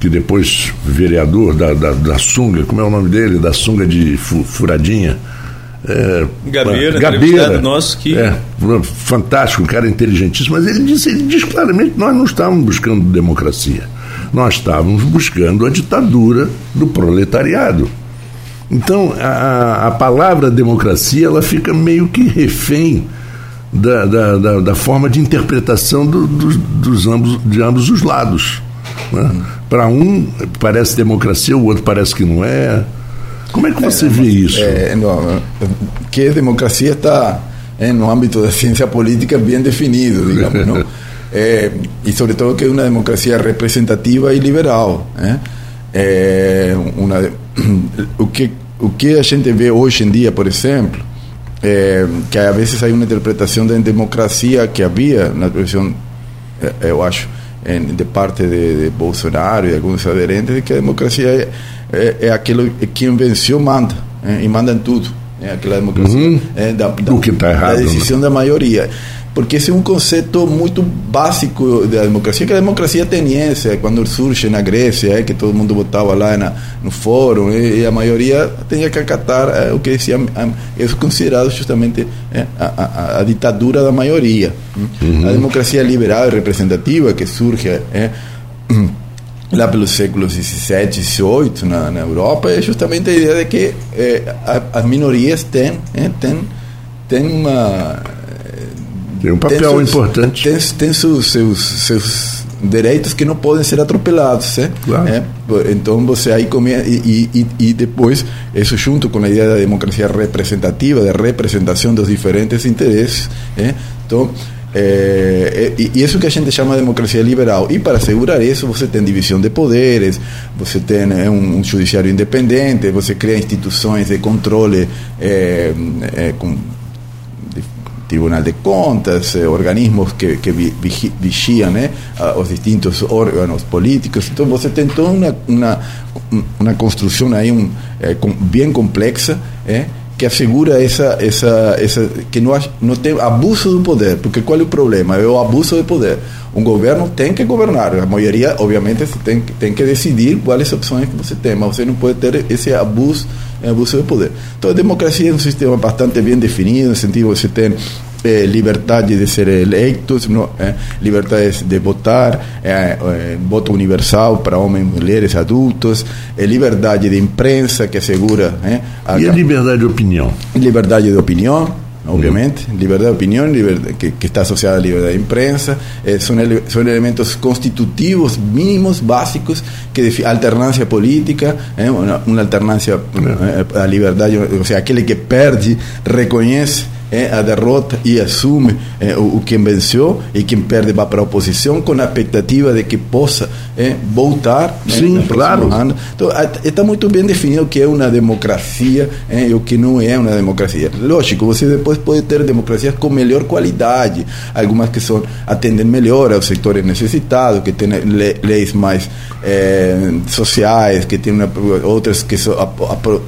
que depois vereador da, da, da Sunga, como é o nome dele? Da Sunga de Furadinha. É, Gabeira, Gabeira nosso que é fantástico, um cara inteligentíssimo, mas ele disse, ele diz claramente nós não estávamos buscando democracia, nós estávamos buscando a ditadura do proletariado. Então a, a palavra democracia ela fica meio que refém da, da, da, da forma de interpretação do, do, dos ambos, de ambos os lados. Né? Para um parece democracia, o outro parece que não é. Como é que você é, vê isso? É, não, que democracia está é, no âmbito da ciência política bem definido, digamos, não? É, e sobretudo que é uma democracia representativa e liberal. Né? É uma, o, que, o que a gente vê hoje em dia, por exemplo, é, que às vezes há uma interpretação da democracia que havia na televisão, eu acho, de parte de, de, Bolsonaro e alguns aderentes, de que a democracia é, é, é aquilo que quem venceu manda, é, e manda em tudo. É aquela democracia uhum. é, da, da, o que errado, da decisão né? da maioria. Porque esse é um conceito muito básico da democracia, que a democracia ateniense, quando surge na Grécia, é, que todo mundo votava lá na, no fórum, e, e, a maioria tinha que acatar é, o que decía, é considerado justamente é, a, a, a, ditadura da maioria. Uhum. A democracia liberal e representativa que surge lá pelos séculos 17 e 18 na, na Europa é justamente a ideia de que é, as minorias têm, têm, têm uma tem um papel tem seus, importante. Tem, tem seus, seus, seus direitos que não podem ser atropelados. É? Claro. É? Então você aí começa. E, e, e, depois, isso junto com a ideia da democracia representativa, da representação dos diferentes interesses. É? Então. É, e, e isso que a gente chama de democracia liberal. E para assegurar isso, você tem divisão de poderes, você tem é, um, um judiciário independente, você cria instituições de controle é, é, com Tribunal de Contas, eh, organismos que, que vigian eh, los distintos órganos políticos. Entonces, você tem toda una, construcción ahí eh, bien complexa que asegura essa, essa, essa que não, não tem abuso do poder. Porque qual é o problema? É abuso do poder. Um governo tem que governar. A maioria, obviamente, tem que decidir quais opções que você tem, mas você não pode ter esse abuso é abuso de poder. A democracia é um sistema bastante bem definido, no sentido que você tem eh, de ser eleitos, no, eh, de votar, eh, eh, voto universal para homens, mulheres, adultos, eh, liberdade de imprensa que assegura. Eh, a, e a liberdade de opinião? Liberdade de opinião, obviamente, liberdade de opinião, liberdade, que, que, está associada à liberdade de imprensa, eh, são, ele, são elementos constitutivos mínimos, básicos, que alternância política, eh, uma, uma alternância eh, a liberdade, ou seja, aquele que perde reconhece é, a derrota e assume é, o, o, quem venceu e quem perde vai para a oposição com a expectativa de que possa é, voltar né, Sim, claro. ano. Então, está muito bem definido o que é uma democracia é, e o que não é uma democracia. Lógico, você depois pode ter democracias com melhor qualidade, algumas que são atendem melhor aos setores necessitados, que têm leis mais é, sociais, que têm uma, outras que so,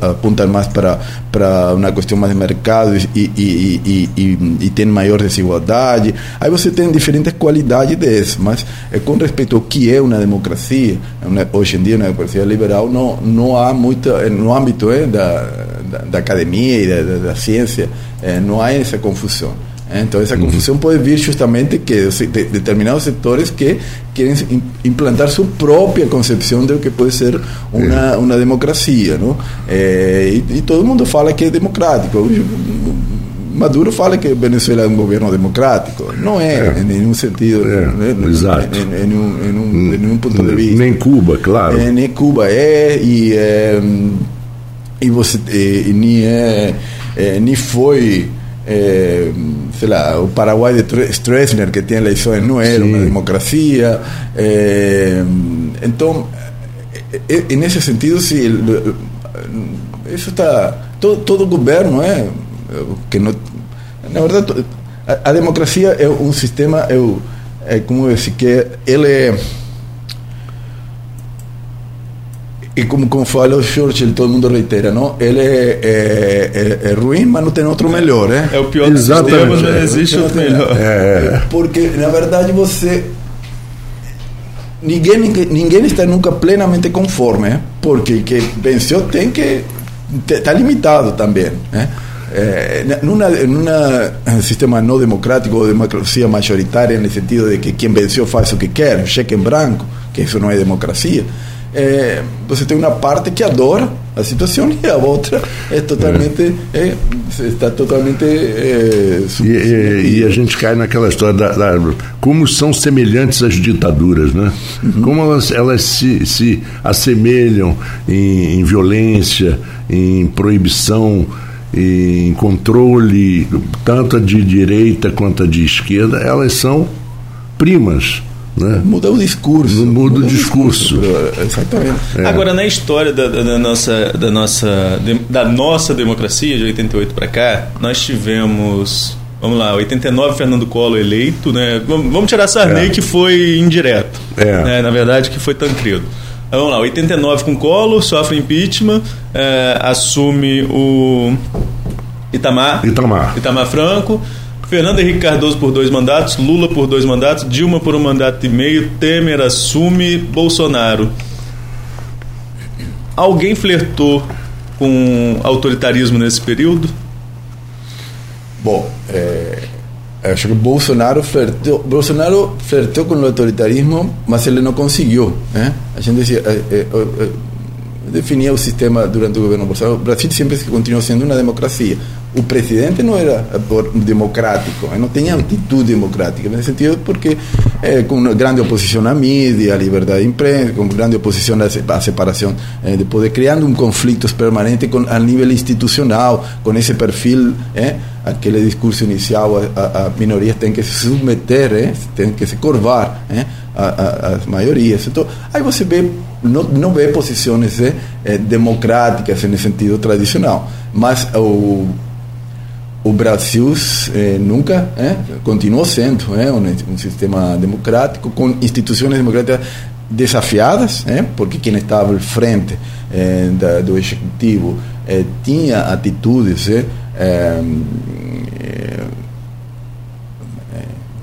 apontam mais para, para uma questão mais de mercado e, e e, e, e, tem maior desigualdade. Aí você tem diferentes qualidades dessas, mas é, com respeito ao que é uma democracia, uma, hoje em dia uma democracia liberal, não, não há muita, no âmbito é, da, da, da, academia e da, da, da ciência, é, não há essa confusão. Então, essa confusão uhum. pode vir justamente que de determinados setores que querem implantar sua própria concepção do que pode ser uma, uma democracia. Não? É, e, e, todo mundo fala que é democrático. Maduro fala que Venezuela é um governo democrático. Não é, é. em nenhum sentido. É, né? Exato. Em, em, nenhum, em, nenhum, em nenhum ponto de vista. Nem Cuba, claro. É, nem Cuba é, e, é, e você e, nem, é, é, nem foi. É, sei lá, o Paraguai de Stroessner, que tem eleições, não era Sim. uma democracia. É, então, nesse sentido, sim, isso está. Todo, todo governo é que não na verdade, a, a democracia é um sistema, é, é como dizer que ele é. E como, como fala o Churchill, todo mundo reitera, não? ele é, é, é, é ruim, mas não tem outro melhor. É, é o pior dos sistemas, mas existe outro melhor. É. Porque, na verdade, você. Ninguém, ninguém, ninguém está nunca plenamente conforme, porque que venceu tem que. Está limitado também. Né? Eh, en, una, en un sistema no democrático o democracia mayoritaria en el sentido de que quien venció faz o que quer, cheque en branco, que eso no es democracia, é, você tem uma parte que adora a situação e a outra é totalmente é. É, está totalmente e, e, e, a gente cai naquela história da, da, como são semelhantes as ditaduras né uhum. como elas, elas se, se assemelham em, em violência em proibição em controle, tanto a de direita quanto a de esquerda, elas são primas. Né? Muda o discurso. Muda, muda o discurso. discurso. Exatamente. É. Agora, na história da, da, nossa, da, nossa, da nossa democracia, de 88 para cá, nós tivemos. Vamos lá, 89 Fernando Collor eleito, né? Vamos tirar Sarney, é. que foi indireto. É. Né? Na verdade, que foi Tancredo. Vamos lá, 89 com Collor, sofre impeachment, é, assume o Itamar, Itamar. Itamar Franco, Fernando Henrique Cardoso por dois mandatos, Lula por dois mandatos, Dilma por um mandato e meio, Temer assume, Bolsonaro. Alguém flertou com autoritarismo nesse período? Bom, é, acho que Bolsonaro flertou, Bolsonaro flertou com o autoritarismo, mas ele não conseguiu. Né? A gente dizia, definia o sistema durante o governo Bolsonaro. O Brasil sempre continuou sendo uma democracia o presidente não era democrático, não tinha atitude democrática, nesse sentido, porque é, com grande oposição à mídia, à liberdade de imprensa, com grande oposição à separação é, de poder, criando um conflito permanente com, a nível institucional, com esse perfil, é, aquele discurso inicial, a, minorias têm que se submeter, é, têm que se curvar é, às maiorias. Então, aí você vê, não vê posições é, democráticas nesse sentido tradicional, mas o o Brasil eh, nunca eh, continuou sendo eh, um, um, sistema democrático com instituições democráticas desafiadas, porque quem estava à frente da, do executivo tinha atitudes,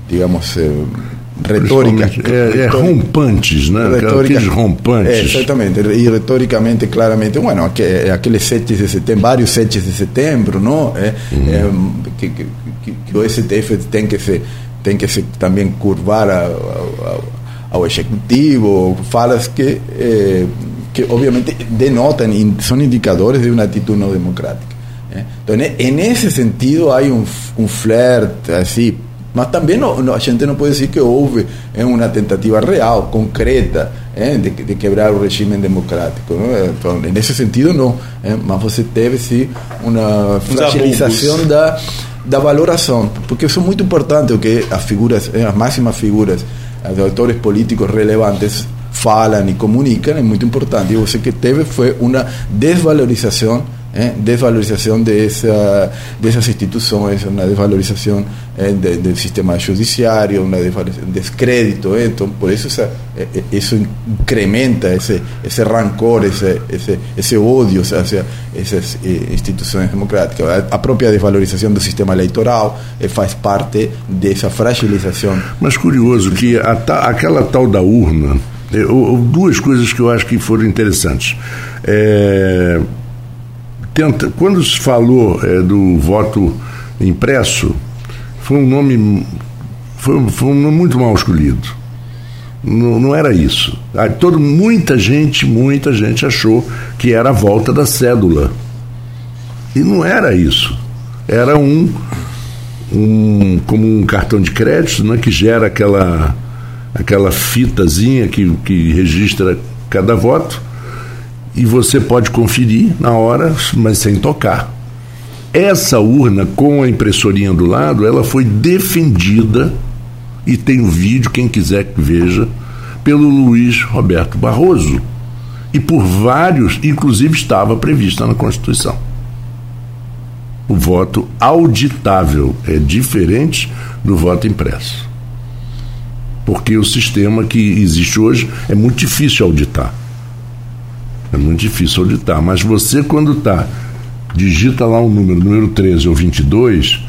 digamos, retórica. É, é rompantes, né? Retórica, rompantes. É, exatamente. E retoricamente, claramente, bueno, aqueles 7 de setembro, vários 7 de setembro, não? É, uhum. é, que, que, que, o STF tem que se, tem que se também curvar ao, ao executivo, falas que, eh, que obviamente denotam, são indicadores de uma atitude não democrática. Então, nesse sentido, há um, um flerte, assim, mas também não, não, a gente não pode dizer que houve é, uma tentativa real, concreta, é, de, de, quebrar o regime democrático. Então, nesse sentido, não. É, mas você teve, sim, uma fragilização da, da valoração. Porque isso é muito importante, o que as figuras, as máximas figuras, os autores políticos relevantes falam e comunicam, é muito importante. E você que teve foi uma desvalorização ¿eh? desvalorización de, esa, de esas instituciones, una desvalorización ¿eh? de, sistema judiciario, una descrédito. Entonces, por esa, eso incrementa ese rancor, ese, ese, ese odio hacia esas instituciones democráticas. A própria desvalorização do sistema eleitoral faz parte dessa fragilização. Mas curioso que a, aquela tal da urna, duas coisas que eu acho que foram interessantes. Tenta, quando se falou é, do voto impresso, foi um nome foi, foi um nome muito mal escolhido. Não, não era isso. Todo, muita gente, muita gente achou que era a volta da cédula. E não era isso. Era um, um como um cartão de crédito, né, que gera aquela aquela fitazinha que, que registra cada voto e você pode conferir na hora, mas sem tocar. Essa urna com a impressorinha do lado, ela foi defendida e tem o um vídeo, quem quiser que veja, pelo Luiz Roberto Barroso. E por vários, inclusive estava prevista na Constituição. O voto auditável é diferente do voto impresso. Porque o sistema que existe hoje é muito difícil auditar. É muito difícil auditar, mas você quando está, digita lá um número, número 13 ou 22,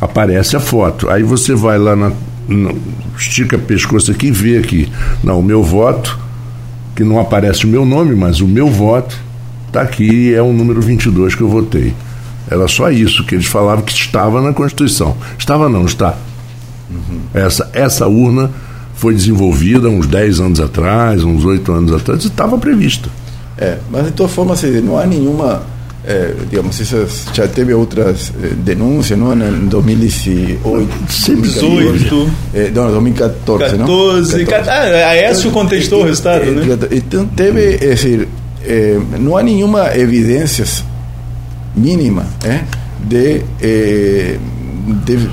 aparece a foto. Aí você vai lá na, na estica o pescoço aqui e vê aqui, não, o meu voto, que não aparece o meu nome, mas o meu voto está aqui é o número 22 que eu votei. Era só isso que eles falavam que estava na Constituição. Estava não, está. Uhum. Essa, essa urna foi desenvolvida uns 10 anos atrás, uns 8 anos atrás, e estava prevista. É, mas de todas formas assim, não há nenhuma é, digamos, essas, já teve outras é, denúncias, não? Em 2018. 2018. É, não, 2014, 14, não? 14. Ah, a então, contestou o resultado, né? Então teve, é dizer, não há nenhuma evidência mínima é, de, de,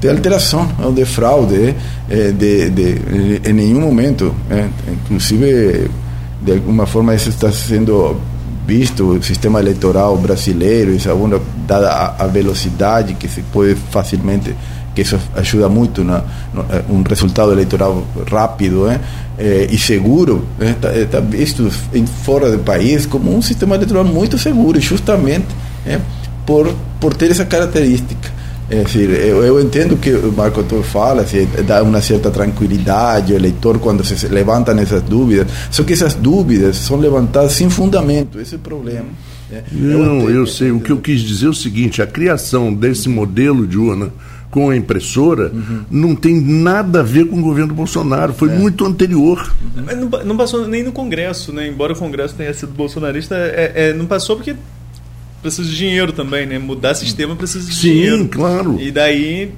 de alteração ou de fraude de, de, em nenhum momento. inclusive de alguma forma isso está sendo visto o sistema eleitoral brasileiro e segundo dada a, a, velocidade que se pode facilmente que isso ajuda muito na eh, um resultado eleitoral rápido eh, eh, e seguro está, está visto em fora do país como um sistema eleitoral muito seguro justamente por por ter essa característica É dizer, eu, eu, entendo que o Marco Antônio fala, assim, dá uma certa tranquilidade ao eleitor quando se levantam essas dúvidas, só que essas dúvidas são levantadas sem fundamento, esse é o problema. É, Não, eu, eu sei. O que eu quis dizer é o seguinte: a criação desse modelo de urna com a impressora uhum. não tem nada a ver com o governo Bolsonaro, foi é. muito anterior. Mas não, não, passou nem no Congresso, né? Embora o Congresso tenha sido bolsonarista, é, é, não passou porque precisa de dinheiro também, né? Mudar sistema precisa de Sim, dinheiro. Sim, claro. E daí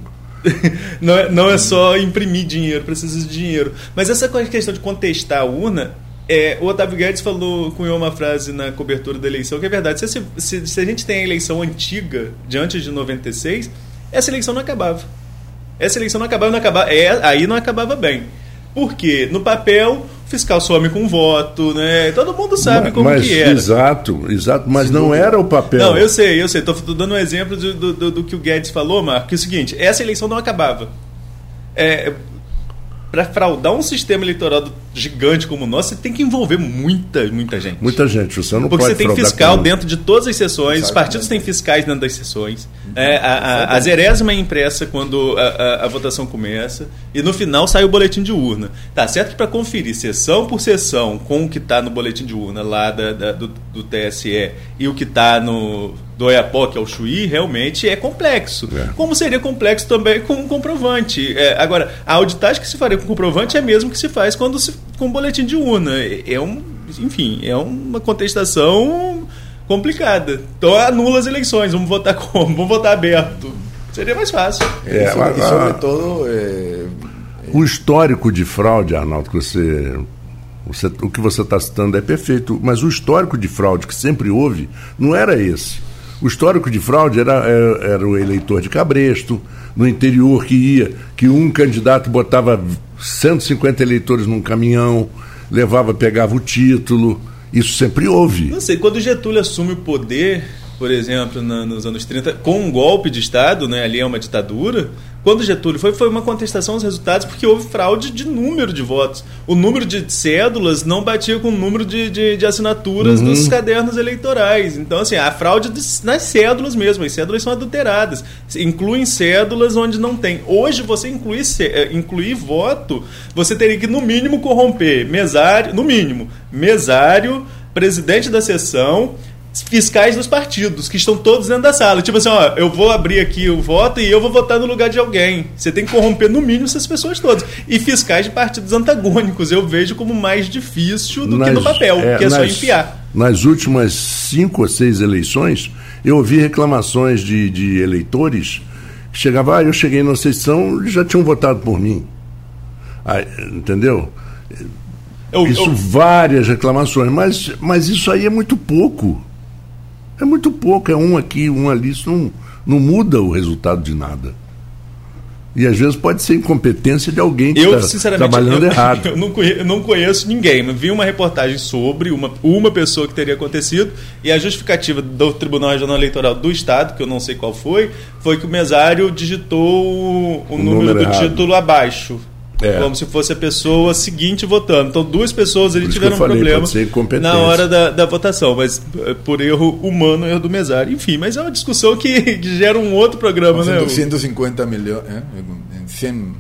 não, é, não é só imprimir dinheiro, precisa de dinheiro. Mas essa questão de contestar a urna, é, o Otávio Guedes falou, cunhou uma frase na cobertura da eleição que é verdade. Se, se, se a gente tem a eleição antiga, de antes de 96, essa eleição não acabava. Essa eleição não acabava, não acabava é, aí não acabava bem. Porque no papel fiscal some com voto, né? Todo mundo sabe mas, como mas, que era. Exato, exato, mas Sim, não era o papel. Não, eu sei, eu sei. Estou dando um exemplo do, do, do, que o Guedes falou, Marco, que é o seguinte, essa eleição não acabava. É, para fraudar um sistema eleitoral gigante como o nosso, você tem que envolver muita, muita gente. Muita gente, você não Porque pode você tem fiscal com... dentro de todas as sessões, Exatamente. os partidos têm fiscais dentro das sessões. É, a, a, a zerésima é impressa quando a, a, a, votação começa e no final sai o boletim de urna. Tá certo que para conferir sessão por sessão com o que está no boletim de urna lá da, da do, do TSE e o que está no do Oiapoque ao Chuí realmente é complexo. É. Como seria complexo também com um comprovante. É, agora, a auditagem que se faria com comprovante é a mesma que se faz quando se, com boletim de urna. É, é um, enfim, é uma contestação complicada. Então anula as eleições, vamos votar como? Vamos votar aberto. Seria mais fácil. É, e, sobre, e sobretudo. É, o histórico de fraude, Arnaldo, que você você, o que você está citando é perfeito, mas o histórico de fraude que sempre houve não era esse. O histórico de fraude era, era, era, o eleitor de Cabresto, no interior que ia, que um candidato botava 150 eleitores num caminhão, levava, pegava o título. Isso sempre houve. Não sei, quando Getúlio assume o poder, por exemplo, na, nos anos 30, com um golpe de Estado, né, ali é uma ditadura, quando Getúlio foi, foi uma contestação aos resultados porque houve fraude de número de votos. O número de cédulas não batia com o número de, de, de assinaturas uhum. dos cadernos eleitorais. Então, assim, a fraude nas cédulas mesmo. As cédulas são adulteradas. Incluem cédulas onde não tem. Hoje, você incluir, eh, incluir voto, você teria que, no mínimo, corromper mesário, no mínimo, mesário, presidente da sessão fiscais dos partidos, que estão todos dentro da sala. Tipo assim, ó, eu vou abrir aqui o voto e eu vou votar no lugar de alguém. Você tem que corromper no mínimo essas pessoas todas. E fiscais de partidos antagônicos eu vejo como mais difícil do nas, que no papel, é, que é nas, só enfiar. Nas últimas cinco ou seis eleições, eu ouvi reclamações de, de eleitores que chegavam, ah, eu cheguei na sessão já tinham votado por mim. Ah, entendeu? Eu, isso eu... várias reclamações, mas, mas isso aí é muito pouco. É muito pouco, é um aqui, um ali, isso não, não muda o resultado de nada. E às vezes pode ser incompetência de alguém que está trabalhando eu, errado. Eu não, conheço, eu não conheço ninguém. Eu vi uma reportagem sobre uma, uma pessoa que teria acontecido e a justificativa do Tribunal Regional Eleitoral do Estado, que eu não sei qual foi, foi que o mesário digitou o, o, número, número, do errado. título abaixo. É. Como se fosse a pessoa seguinte votando. Então, duas pessoas ali tiveram falei, um problema na hora da, da votação, mas eh, por erro humano, erro do mesário. Enfim, mas é uma discussão que, que gera um outro programa, né? 150 milhões, é? 100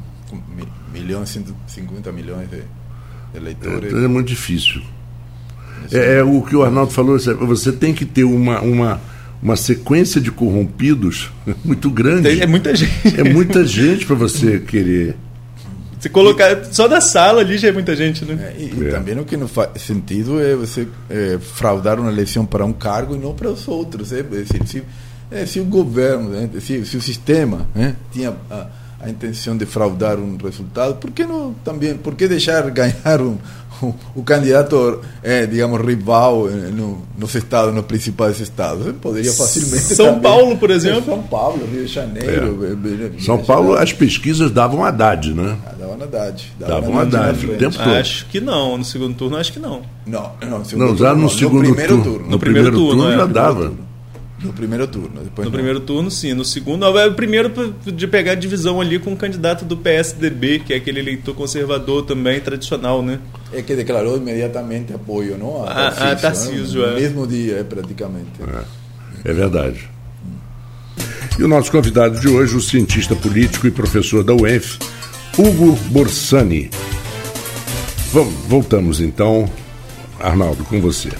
milhões, 150 milhões de eleitores. É, é muito difícil. É, é, o que o Arnaldo falou, você tem que ter uma, uma, uma sequência de corrompidos muito grande. É muita gente. É muita gente para você querer. Se colocar só da sala ali já é muita gente, né? É, e, é. também o que não faz sentido é você é, fraudar uma eleição para um cargo e não para os outros. É, se, é, se o governo, né, se, se, o sistema né, tinha a, a intenção de fraudar um resultado, por que não também, por que deixar ganhar um, o, candidato, é, digamos, rival eh, no, nos estados, nos principais estados. Ele poderia facilmente. São também, Paulo, por exemplo. São Paulo, Rio de Janeiro. É. São Paulo, as pesquisas davam Haddad, né? Ah, davam Haddad. Davam Haddad o tempo todo. Acho que não. No segundo turno, acho que não. Não, não, no segundo não já no, segundo no primeiro turno. turno. No, primeiro, turno, turno é. já dava. No primeiro turno. Depois no não. primeiro turno, sim. No segundo, é o primeiro de pegar a divisão ali com o candidato do PSDB, que é aquele eleitor conservador também, tradicional, né? É que declarou imediatamente apoio, não? A ah, Tarcísio, né? é. No mesmo dia, praticamente. É, é verdade. E o nosso convidado de hoje, o cientista político e professor da UENF, Hugo Borsani. Voltamos então, Arnaldo, com você.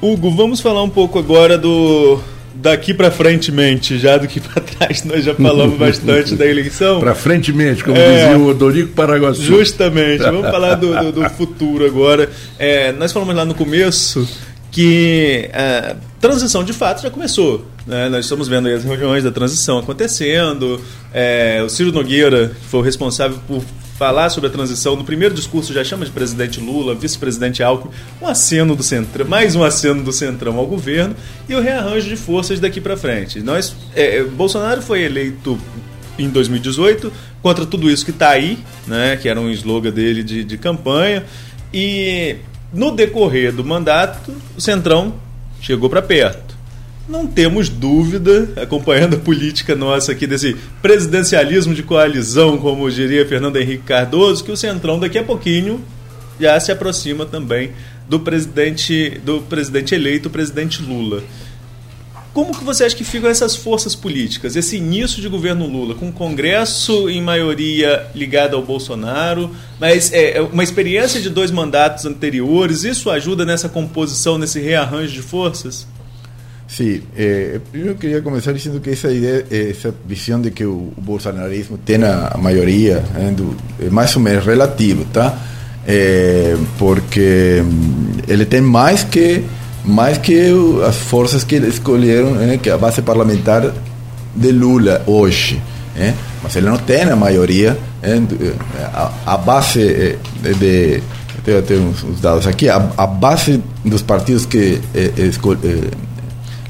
Hugo, vamos falar um pouco agora do daqui para frentemente, já do que para trás nós já falamos bastante da eleição. Para frentemente, como é, dizia o Odorico Paraguaçu. Justamente, vamos falar do, do, do futuro agora. É, nós falamos lá no começo que a é, transição de fato já começou. Né? Nós estamos vendo as reuniões da transição acontecendo. É, o Ciro Nogueira, que foi o responsável por falar sobre a transição, no primeiro discurso já chama de presidente Lula, vice-presidente Alckmin, um aceno do Centrão, mais um aceno do Centrão ao governo e o rearranjo de forças daqui para frente. Nós, é, Bolsonaro foi eleito em 2018 contra tudo isso que está aí, né, que era um slogan dele de, de campanha, e no decorrer do mandato, o Centrão chegou para perto. Não temos dúvida, acompanhando a política nossa aqui desse presidencialismo de coalizão, como diria Fernando Henrique Cardoso, que o Centrão daqui a pouquinho já se aproxima também do presidente do presidente eleito, o presidente Lula. Como que você acha que ficam essas forças políticas, esse início de governo Lula, com o Congresso em maioria ligado ao Bolsonaro, mas é, é, uma experiência de dois mandatos anteriores, isso ajuda nessa composição, nesse rearranjo de forças? Sim, eh, queria começar dizendo que essa ideia, essa visão de que o, o bolsonarismo tem a maioria é, do, é mais ou menos relativo, tá? Porque ele tem mais que mais que as forças que escolheram, né, que a base parlamentar de Lula hoje. Né? Mas ele não tem a maioria. Né? A, a, base eh, de, de eu tenho uns dados aqui, a, a base dos partidos que eh, eh,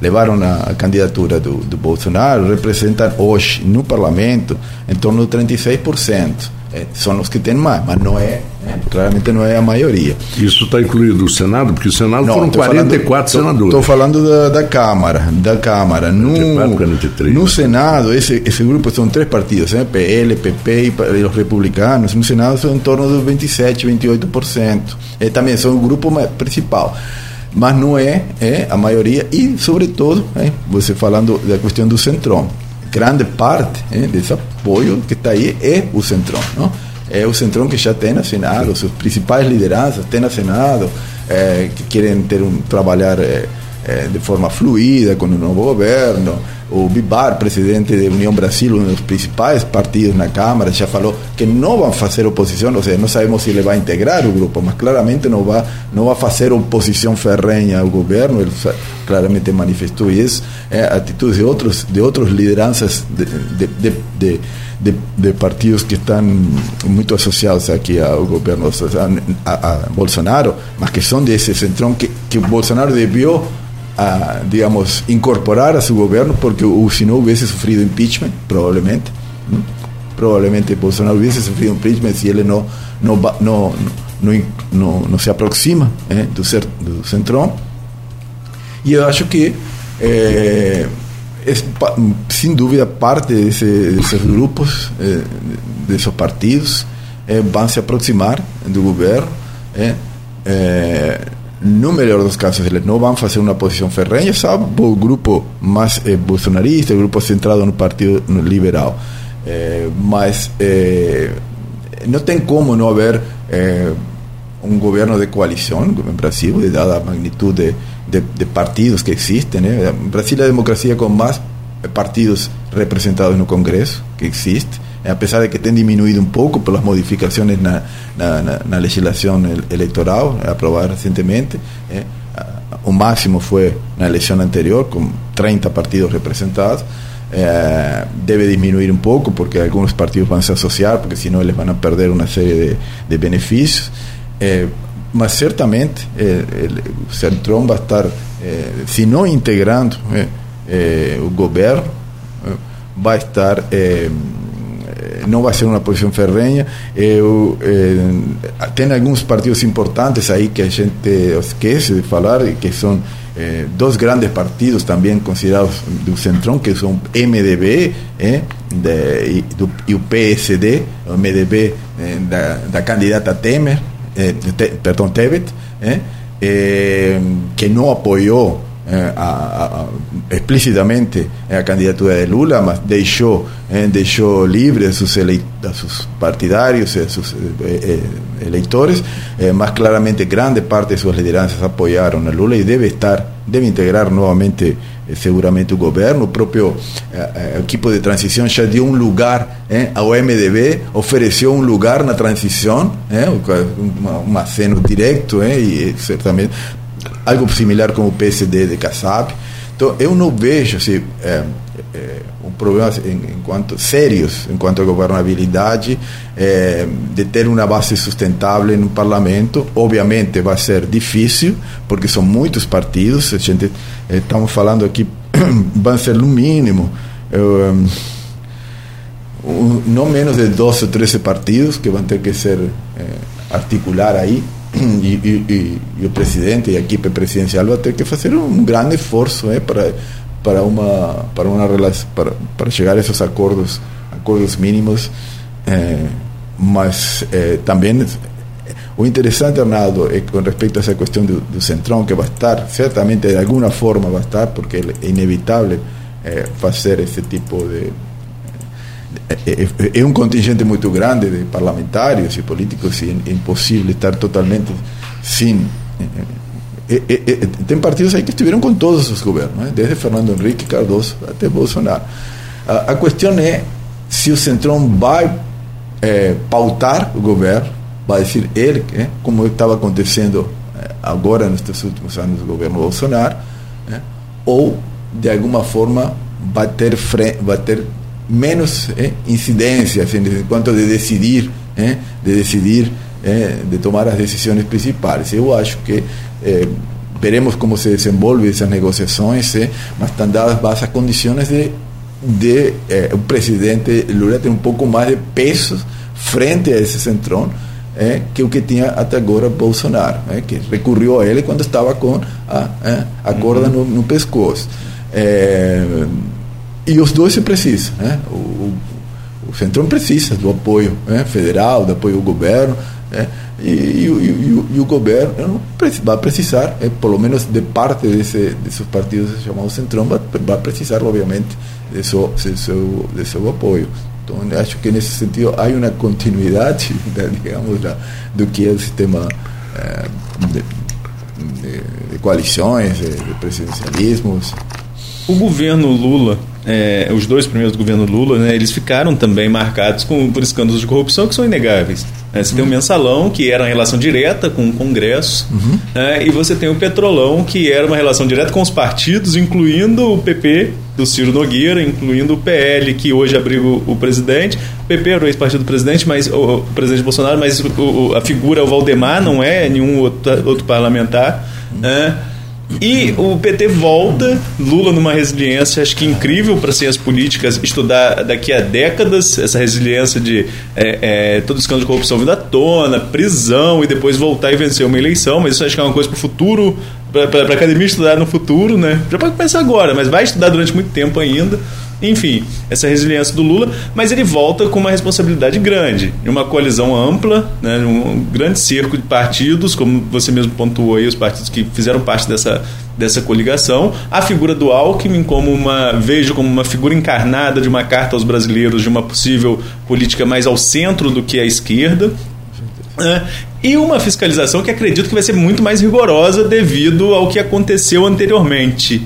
levaram a candidatura do, do Bolsonaro representam hoje no parlamento em torno de 36%. É, são os que têm mais, mas não é, é claramente não é a maioria. Isso está incluído o Senado, porque o Senado não, foram 44 falando, senadores. Estou falando da, da, Câmara, da Câmara. No, 44, 43, no Senado, esse, esse grupo são três partidos, né? PL, PP e os republicanos. No Senado são em torno dos 27, 28%. É, também são o grupo principal mas não é, é a maioria e sobretudo é, você falando da questão do centrão. Grande parte é, desse apoio que está aí é o centrão não? É o centrão que já tem no Senado suas principais lideranças têm no Senado é, que querem ter um trabalhar é, é, de forma fluida com o novo governo o Bibar, presidente da União Brasil, um dos principais partidos na Câmara, já falou que não vão fazer oposição, ou seja, não sabemos se ele vai integrar o grupo, mas claramente não vai, não vai fazer oposição ferrenha ao governo, ele claramente manifestou isso. É, atitudes de outros, de outros lideranças de, de, de, de, de partidos que estão muito associados aqui ao governo, a, a, a Bolsonaro, mas que são desse centrão que, que o Bolsonaro devió digamos, incorporar a su gobierno, porque si no hubiese sufrido impeachment, probablemente. Probablemente Bolsonaro hubiese sufrido impeachment si él no, no, no, no, no, se aproxima eh, do, ser, do centrão. Acho que, eh, es, parte de, esos grupos, eh, de esos partidos, eh, van se aproximar do governo. Eh, eh, no dos casos, eles não vão fazer uma posição ferrenha, salvo o grupo mais eh, bolsonarista, o grupo centrado no Partido Liberal. Eh, mas eh, não tem como não haver eh, um governo de coalição no Brasil, dada a magnitude de, partidos que existem. Né? Brasil é a democracia com mais partidos representados no Congresso que existe. A pesar de que estén disminuido un poco por las modificaciones en la legislación electoral aprobada recientemente. Eh, un máximo fue en la elección anterior, con 30 partidos representados. Eh, debe disminuir un poco porque algunos partidos van a asociar, porque si no les van a perder una serie de, beneficios. Eh, mas certamente el Centrón va a estar, si no integrando el gobierno, va a estar não vai ser uma posição ferrenha. Eu, eh, tem alguns partidos importantes aí que a gente esquece de falar, que são eh, dois grandes partidos também considerados do Centrão, que são MDB eh, de, do, e o PSD, MDB eh, da, da candidata Temer, eh, te, perdão, Tebet, eh, eh, que não apoiou eh, a, explicitamente a candidatura de Lula, mas deixou, eh, deixou livre a seus, eleit a seus partidários, a seus eh, eleitores, mas claramente grande parte de suas lideranças apoiaram a Lula e deve estar, deve integrar novamente seguramente o governo, o próprio equipo de transição já deu um lugar ao MDB, ofereceu um lugar na transição, um, um aceno direto e certamente algo similar com o PSD de Kassab. Então, eu não vejo assim, é, é, um problema em, enquanto sérios enquanto a governabilidade é, de ter uma base sustentável no parlamento. Obviamente vai ser difícil, porque são muitos partidos. A gente, estamos falando aqui, vai ser no mínimo. Um, não menos de 12 ou 13 partidos que vão ter que ser articular aí e, e, e, o presidente e a equipe presidencial vai ter que fazer um grande esforço é, para para uma para uma relação para, para chegar a esses acordos acordos mínimos é, mas é, também o interessante Arnaldo é com respeito a essa questão do, do centrão que vai estar certamente de alguma forma vai estar porque é inevitável fazer esse tipo de é, um contingente muito grande de parlamentares e políticos e é impossível estar totalmente sem. É, tem partidos aí que estiveram com todos os governos, né? desde Fernando Henrique Cardoso até Bolsonaro. A, a questão é se o Centrão vai é, pautar o governo, vai dizer ele, é, como estava acontecendo agora nestes últimos anos do governo Bolsonaro, ou de alguma forma vai ter, vai ter menos eh, incidência assim, quanto de decidir, eh, de decidir, eh, de tomar as decisões principais. Eu acho que veremos como se desenvolvem essas negociações, mas estão dadas as condições de, de o presidente Lula ter um pouco mais de peso frente a esse centrão é, que o que tinha até agora Bolsonaro, é, que recorreu a ele quando estava com a, é, a corda no, no pescoço. É, e os dois se precisam. Né? O, o, o Centrão precisa do apoio né? federal, do apoio do governo. Né? E, e, e, e, o governo vai precisar, é, pelo menos de parte desse, desses partidos chamados Centrão, vai, vai precisar, obviamente, de seu, de, seu, de seu apoio. Então, acho que nesse sentido há uma continuidade, né, digamos, da, do que é o sistema é, de, de, de, coalições, de, de presidencialismos. O governo Lula é, os dois primeiros do governo Lula, né, eles ficaram também marcados com, por escândalos de corrupção que são inegáveis. Né? Você uhum. tem o mensalão, que era uma relação direta com o Congresso, uhum. né, e você tem o petrolão, que era uma relação direta com os partidos, incluindo o PP do Ciro Nogueira, incluindo o PL, que hoje abriga o, o presidente. O PP era o ex-partido do presidente, mas o, o, presidente Bolsonaro, mas o, a figura, o Valdemar, não é nenhum outro, outro parlamentar. Uhum. Né? E o PT volta, Lula numa resiliência, acho que incrível para ciências políticas, estudar daqui a décadas essa resiliência de é, é, todo escândalo de corrupção vindo à tona, prisão e depois voltar e vencer uma eleição. Mas isso acho que é uma coisa para o futuro, para a academia estudar no futuro, né? Já pode pensar agora, mas vai estudar durante muito tempo ainda. Enfim, essa resiliência do Lula, mas ele volta com uma responsabilidade grande, uma coalizão ampla, né, um grande cerco de partidos, como você mesmo pontuou aí, os partidos que fizeram parte dessa, dessa coligação. A figura do Alckmin como uma vejo como uma figura encarnada de uma carta aos brasileiros de uma possível política mais ao centro do que a esquerda. Né, e uma fiscalização que acredito que vai ser muito mais rigorosa devido ao que aconteceu anteriormente.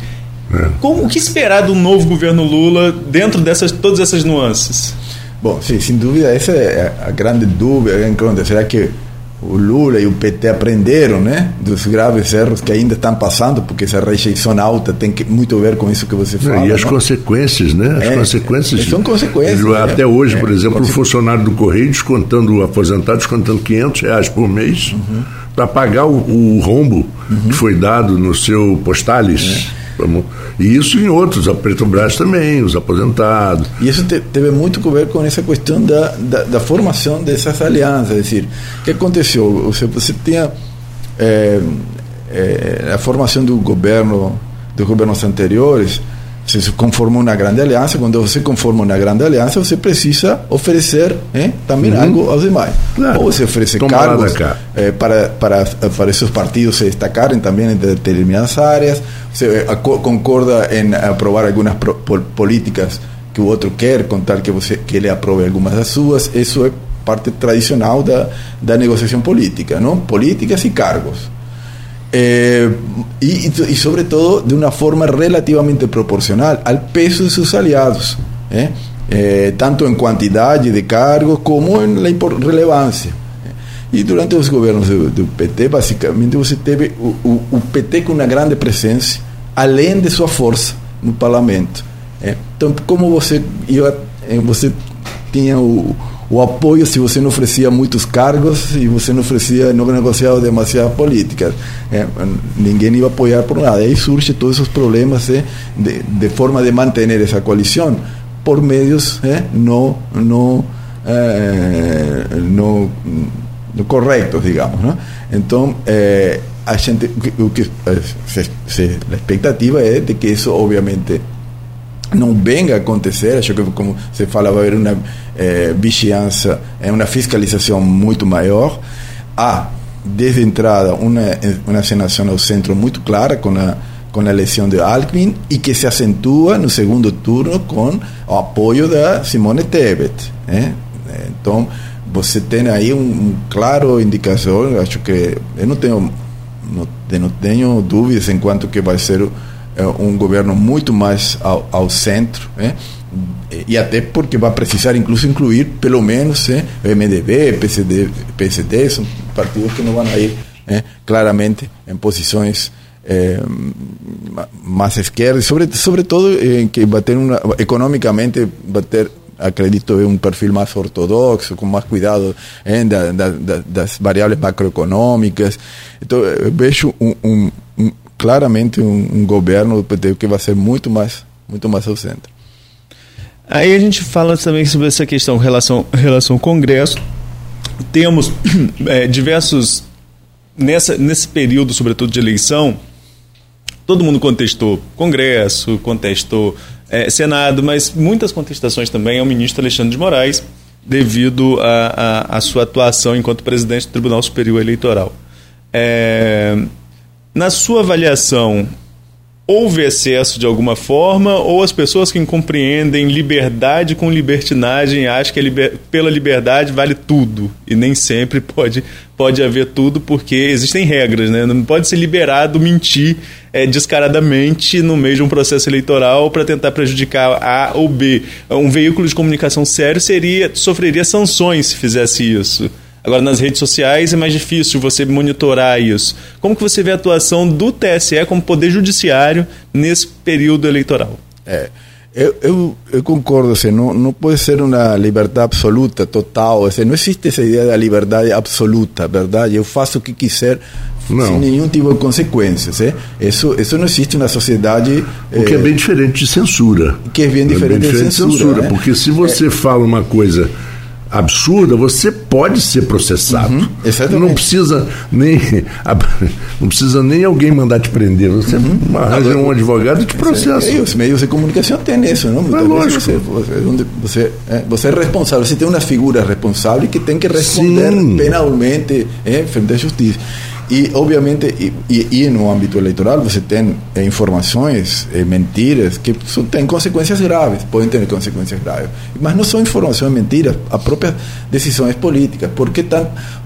É. Como, o que esperar do novo governo Lula dentro dessas todas essas nuances? Bom, sim, sem dúvida, essa é a grande dúvida. Será que o Lula e o PT aprenderam né, dos graves erros que ainda estão passando, porque essa rejeição alta tem que, muito a ver com isso que você fala. E as não? consequências, né? As é, consequências. São consequências. Até né? hoje, por é, exemplo, o funcionário do Correio descontando, o aposentado descontando 500 reais por mês uhum. para pagar o, o rombo uhum. que foi dado no seu postales. É. E isso em outros, a Petrobras também, os aposentados. E isso te, teve muito a ver com essa questão da, da, da, formação dessas alianças. É decir, o que aconteceu? Você, você tinha é, é, a formação do governo, dos governos anteriores, se conforma uma grande aliança. Quando você conforma uma grande aliança, você precisa oferecer eh, também uhum. algo aos demais. Claro. Ou você oferece cargos eh, para, para, para esses partidos se destacarem também em determinadas áreas. Você concorda em aprovar algumas políticas que o outro quer, contar que, você, que ele aprove algumas das suas. Isso é parte tradicional da, da negociação política, não? Políticas e cargos. Eh, y, y, sobre todo de una forma relativamente proporcional al peso de sus aliados, ¿eh? Eh, tanto en cantidad de cargos como en la relevancia. E durante os governos do, do PT, basicamente, você teve o, PT com uma grande presença, além de sua força no parlamento. É. Como você, ia, você tinha o, o apoio se você não oferecia muitos cargos e você não oferecia, não negociava demasiadas políticas. É, ninguém ia apoiar por nada. Aí surge todos esses problemas é, de, de, forma de manter essa coalição por meios é, não, não, é, não, corretos, digamos. Então, a gente, o que, se, se, a expectativa é de que isso, obviamente, não venga a acontecer, acho que como você fala, vai haver uma eh, vigilança, é uma fiscalização muito maior. Há, desde a entrada, uma, uma acenação ao centro muito clara com a, com a eleição de Alckmin e que se acentua no segundo turno com o apoio da Simone Tebet. Né? Então, você tem aí um, um claro indicador, acho que eu não tenho, não, não tenho dúvidas em quanto que vai ser é, um governo muito mais ao, ao centro, né? e até porque vai precisar incluso incluir pelo menos né, MDB, PSD, PSD, são partidos que não vão ir né, claramente em posições é, mais esquerdas, sobre, sobretudo em que vai ter uma, economicamente vai ter acredito um perfil mais ortodoxo, com mais cuidado hein, da, da, da, das variáveis macroeconômicas. Então, vejo um, um claramente um, um governo do PT que vai ser muito mais, muito mais ao centro. Aí a gente fala também sobre essa questão relação relação ao Congresso. Temos é, diversos nessa nesse período, sobretudo de eleição, todo mundo contestou Congresso, contestou é, Senado, mas muitas contestações também ao ministro Alexandre de Moraes devido à sua atuação enquanto presidente do Tribunal Superior Eleitoral. É, na sua avaliação, houve excesso de alguma forma ou as pessoas que compreendem liberdade com libertinagem acham que liber... pela liberdade vale tudo e nem sempre pode, pode haver tudo porque existem regras, né? Não pode ser liberado mentir é, descaradamente no meio de um processo eleitoral para tentar prejudicar A ou B. Um veículo de comunicação sério seria sofreria sanções se fizesse isso. Agora, nas redes sociais é mais difícil você monitorar isso. Como que você vê a atuação do TSE como poder judiciário nesse período eleitoral? É, eu, eu, eu concordo, assim, não, não pode ser uma liberdade absoluta, total. Assim, não existe essa ideia da liberdade absoluta, verdade? Eu faço o que quiser não. sem nenhum tipo de consequências. É? Isso, isso não existe na sociedade. O que é, é bem diferente de censura. Que é bem diferente, é bem diferente de censura. De censura né? Porque se você é. fala uma coisa absurda, você pode ser processado. Uhum, não precisa nem não precisa nem alguém mandar te prender. Você uhum. arranja um advogado e te processa. E os meios de comunicação têm isso, não? É lógico. Você, você, você, é, você é responsável, você tem uma figura responsável que tem que responder Sim. penalmente é, frente à justiça. E, obviamente, e, e, e, no âmbito eleitoral você tem eh, informações, eh, mentiras, que são, têm consequências graves, podem ter consequências graves. Mas não são informações mentiras, as próprias decisões políticas. Por que,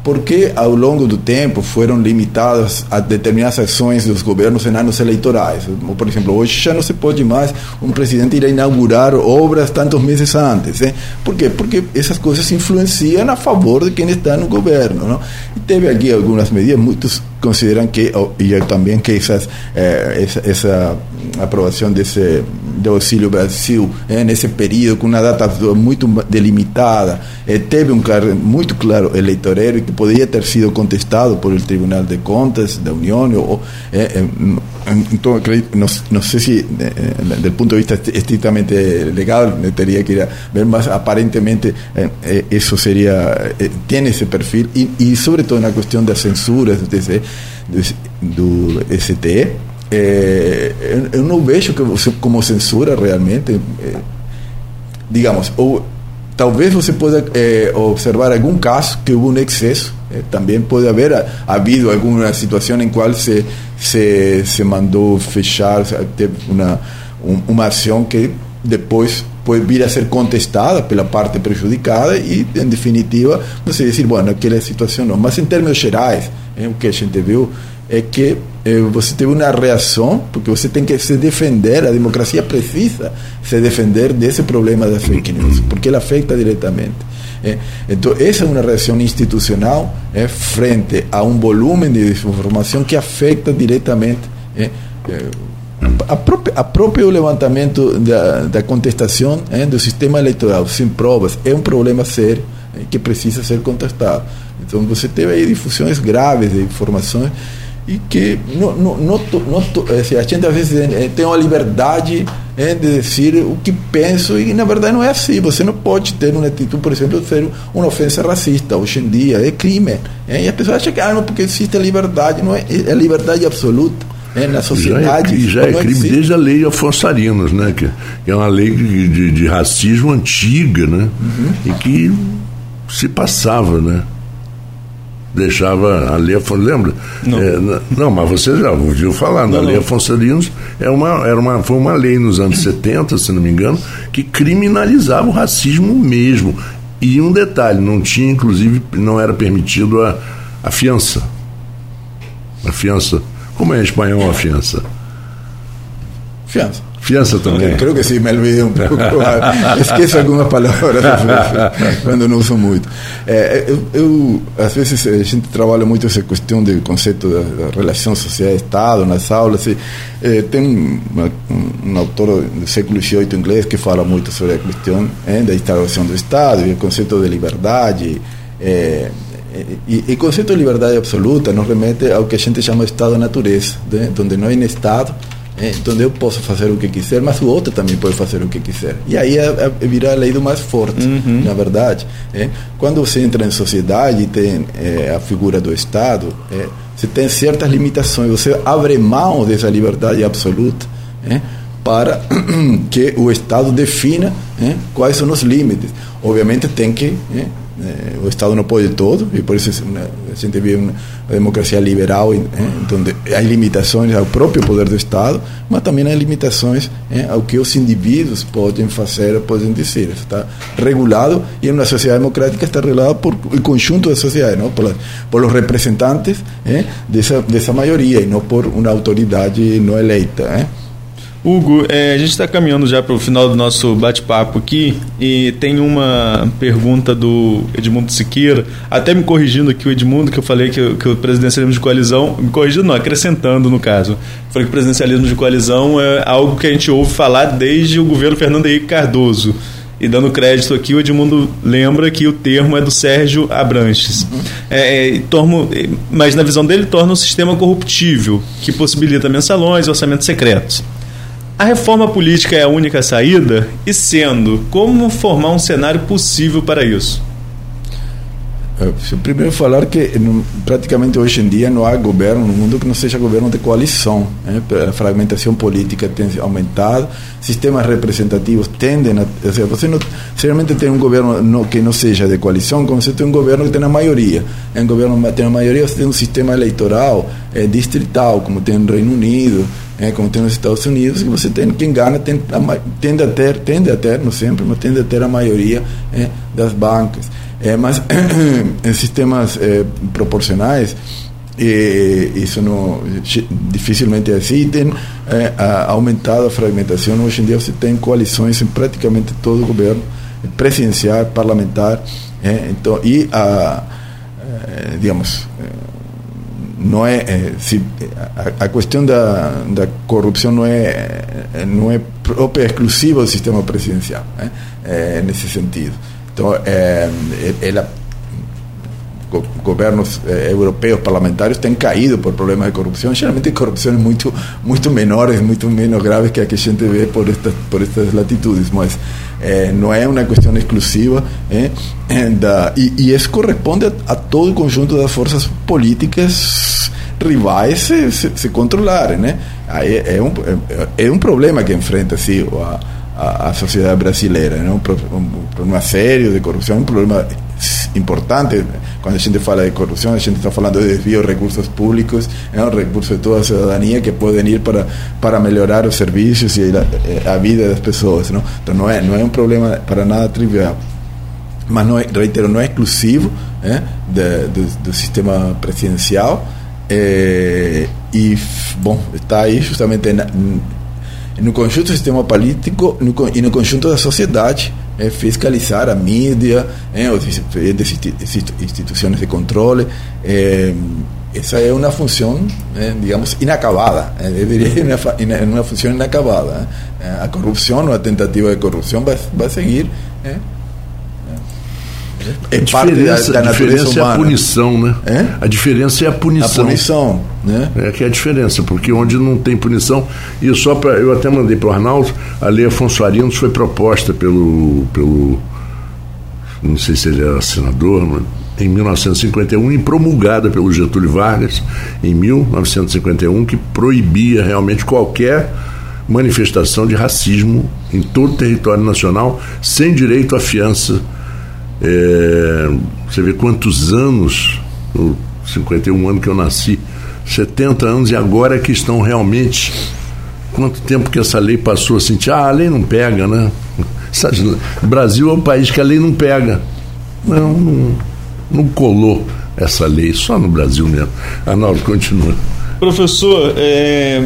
por que ao longo do tempo foram limitadas a determinadas ações dos governos em anos eleitorais? Por exemplo, hoje já não se pode mais um presidente ir a inaugurar obras tantos meses antes. Hein? Por quê? Porque essas coisas influenciam a favor de quem está no governo. E teve aqui algumas medidas muito consideran que, y también que esas, eh, esa, esa, aprovação desse do Auxílio Brasil eh, nesse período, com uma data muito delimitada, eh, teve um claro, muito claro eleitoreiro que poderia ter sido contestado por o Tribunal de Contas da União. Ou, então, não, não sei de vista estritamente legal, teria que ir a ver, mas aparentemente isso seria, tem esse perfil, e, e sobretudo na questão das censuras, desse, do, STE, é, eu, eu, não vejo que você, como censura realmente. É, digamos, ou talvez você possa é, observar algum caso que houve um excesso. Também pode haver havido alguma situação em qual se, se, se mandou fechar, teve uma, um, uma ação que depois pode vir a ser contestada pela parte prejudicada e, em definitiva, você dizer, bueno, aquela situação não. Mas, em termos gerais, é, o que a gente viu é que é, você teve uma reação, porque você tem que se defender, a democracia precisa se defender desse problema da fake news, porque ela afeta diretamente. É, então, essa é uma reação institucional é, frente a um volume de desinformação que afeta diretamente é, é a, própria, a próprio levantamento da, da contestação é, do sistema eleitoral sem provas é um problema sério é, que precisa ser contestado. Então você teve aí difusões graves de informações e que não, não, não, não assim, a gente às vezes é, tem uma liberdade é, de dizer o que penso e na verdade não é assim. Você não pode ter uma atitude, por exemplo, de ser uma ofensa racista hoje em dia, é crime. É, e as pessoas acham que ah, não, porque existe a liberdade, não é, é liberdade absoluta né, na sociedade. Já é, já é crime existe. desde a lei Afonso Arinos, né, que, que é uma lei de, de, de racismo antiga, né, uhum. e que se passava, né deixava a Afonso, lembra? Não. É, não, mas você já ouviu falar, na lei Afonso é uma, era uma, foi uma lei nos anos 70, se não me engano, que criminalizava o racismo mesmo. E um detalhe, não tinha, inclusive, não era permitido a, a fiança. A fiança como é em espanhol a fiança? Fiança. Fiança também. Creo que sim, me um pouco. Esqueço algumas palavras quando não uso muito. É, eu, eu, às vezes, a gente trabalha muito essa questão do conceito da, da relação social-estado nas aulas. E, é, tem uma, um, um, autor do século XVIII inglês que fala muito sobre a questão é, da instalação do Estado e o conceito de liberdade. É, e, o conceito de liberdade absoluta nos remete ao que a gente chama de Estado-natureza, né? onde não é Estado, é, onde eu posso fazer o que quiser, mas o outro também pode fazer o que quiser. E aí é, é, vira a lei do mais forte, uhum. na verdade. É. Quando você entra em sociedade e tem a figura do Estado, você tem certas limitações, você abre mão dessa liberdade absoluta para que o Estado defina quais são os limites. Obviamente tem que eh, o Estado não pode todo, e por isso a gente vive uma democracia liberal, eh, onde há limitações ao próprio poder do Estado, mas também há limitações eh, ao que os indivíduos podem fazer, podem dizer. Isso está regulado e em uma sociedade democrática está regulado por o conjunto da sociedade, não? por, por os representantes eh, dessa, dessa maioria e não por uma autoridade não eleita. Eh. Hugo, é, a gente está caminhando já para o final do nosso bate-papo aqui e tem uma pergunta do Edmundo Siqueira, até me corrigindo aqui o Edmundo, que eu falei que, que o presidencialismo de coalizão, me corrigindo não, acrescentando no caso, falei que o presidencialismo de coalizão é algo que a gente ouve falar desde o governo Fernando Henrique Cardoso. E dando crédito aqui, o Edmundo lembra que o termo é do Sérgio Abranches. É, é, mas na visão dele torna um sistema corruptível, que possibilita mensalões e orçamentos secretos. A reforma política é a única saída? E sendo, como formar um cenário possível para isso? É, primeiro falar que praticamente hoje em dia não há governo no mundo que não seja governo de coalição. Né? A fragmentação política tem aumentado, sistemas representativos tendem a. Ou seja, você não, seriamente tem um governo no, que não seja de coalição, como você tem um governo que tem a maioria. Em um governo que tem a maioria, você tem um sistema eleitoral é, distrital, como tem no Reino Unido é, como tem nos Estados Unidos, que você tem, quem ganha tem, tende a ter, tende a ter, não sempre, mas tende a ter a maioria é, das bancas. É, mas em sistemas é, proporcionais, e isso não, dificilmente é assim, tem é, aumentado a fragmentação. Hoje em dia você tem coalições em praticamente todo o governo, presidencial, parlamentar, é, então, e a, é, digamos, não é, é se, a, a, questão da, da corrupção não é não é própria exclusiva do sistema presidencial né? é, nesse sentido então é, ela governos eh, europeus parlamentares têm caído por problemas de corrupção, geralmente corrupções muito muito menores, muito menos graves que a que a gente vê por estas por estas latitudes, mas eh, não é uma questão exclusiva eh, da, isso corresponde a, a todo o conjunto das forças políticas rivais se, se, se controlarem, né? Aí problema que enfrenta assim, a, a, a sociedade brasileira, né? um, um problema sério de corrupção, um problema importante. Quando a gente fala de corrupção, a gente está falando de desvio de recursos públicos, é um recurso de toda a cidadania que podem ir para, para melhorar os serviços e a, a vida das pessoas. Não? Então não é, não é um problema para nada trivial. Mas, não é, reitero, não é exclusivo né, de, do, do sistema presidencial. É, e, bom, está aí justamente na, no conjunto do sistema político no, e no conjunto da sociedade é, fiscalizar a mídia, é, as instituições de controle. É, essa é uma função, é, digamos, inacabada. É, eu diria uma, uma função inacabada. É. a corrupção, a tentativa de corrupção vai, vai seguir. É, é parte da, da a diferença humana. é a punição, né? É? A diferença é a punição. A punição, né? É que é a diferença, porque onde não tem punição, e só para eu até mandei para o Arnaldo, a lei Afonso Arinos foi proposta pelo, pelo não sei se ele era senador, mas, em 1951 e promulgada pelo Getúlio Vargas em 1951 que proibia realmente qualquer manifestação de racismo em todo o território nacional sem direito à fiança é, você vê quantos anos, 51 anos que eu nasci, 70 anos e agora é que estão realmente. Quanto tempo que essa lei passou assim? Ah, a lei não pega, né? O Brasil é um país que a lei não pega. Não, não, não colou essa lei, só no Brasil mesmo. Arnaldo, continua. Professor, é,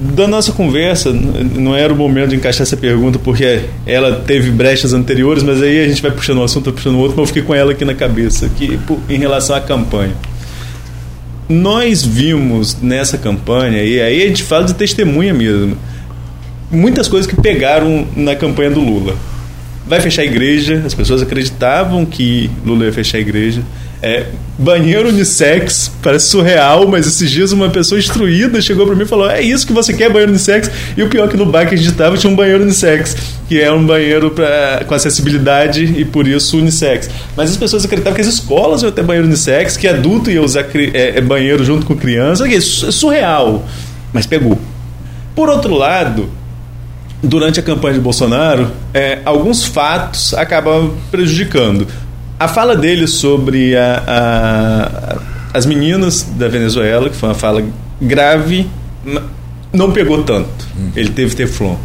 da nossa conversa, não era o momento de encaixar essa pergunta, porque ela teve brechas anteriores, mas aí a gente vai puxando um assunto, puxando outro, mas eu fiquei com ela aqui na cabeça, que, em relação à campanha. Nós vimos nessa campanha, e aí a gente fala de testemunha mesmo, muitas coisas que pegaram na campanha do Lula. Vai fechar a igreja, as pessoas acreditavam que Lula ia fechar a igreja é, banheiro unissex, parece surreal, mas esses dias uma pessoa instruída chegou para mim e falou: É isso que você quer, banheiro unissex? E o pior é que no bar que a gente estava tinha um banheiro unissex, que é um banheiro pra, com acessibilidade e por isso unissex. Mas as pessoas acreditavam que as escolas iam ter banheiro unissex, que adulto ia usar é, é banheiro junto com criança. É surreal, mas pegou. Por outro lado, durante a campanha de Bolsonaro, é, alguns fatos acabam prejudicando. A fala dele sobre a, a, as meninas da Venezuela, que foi uma fala grave, não pegou tanto. Hum. Ele teve teflon.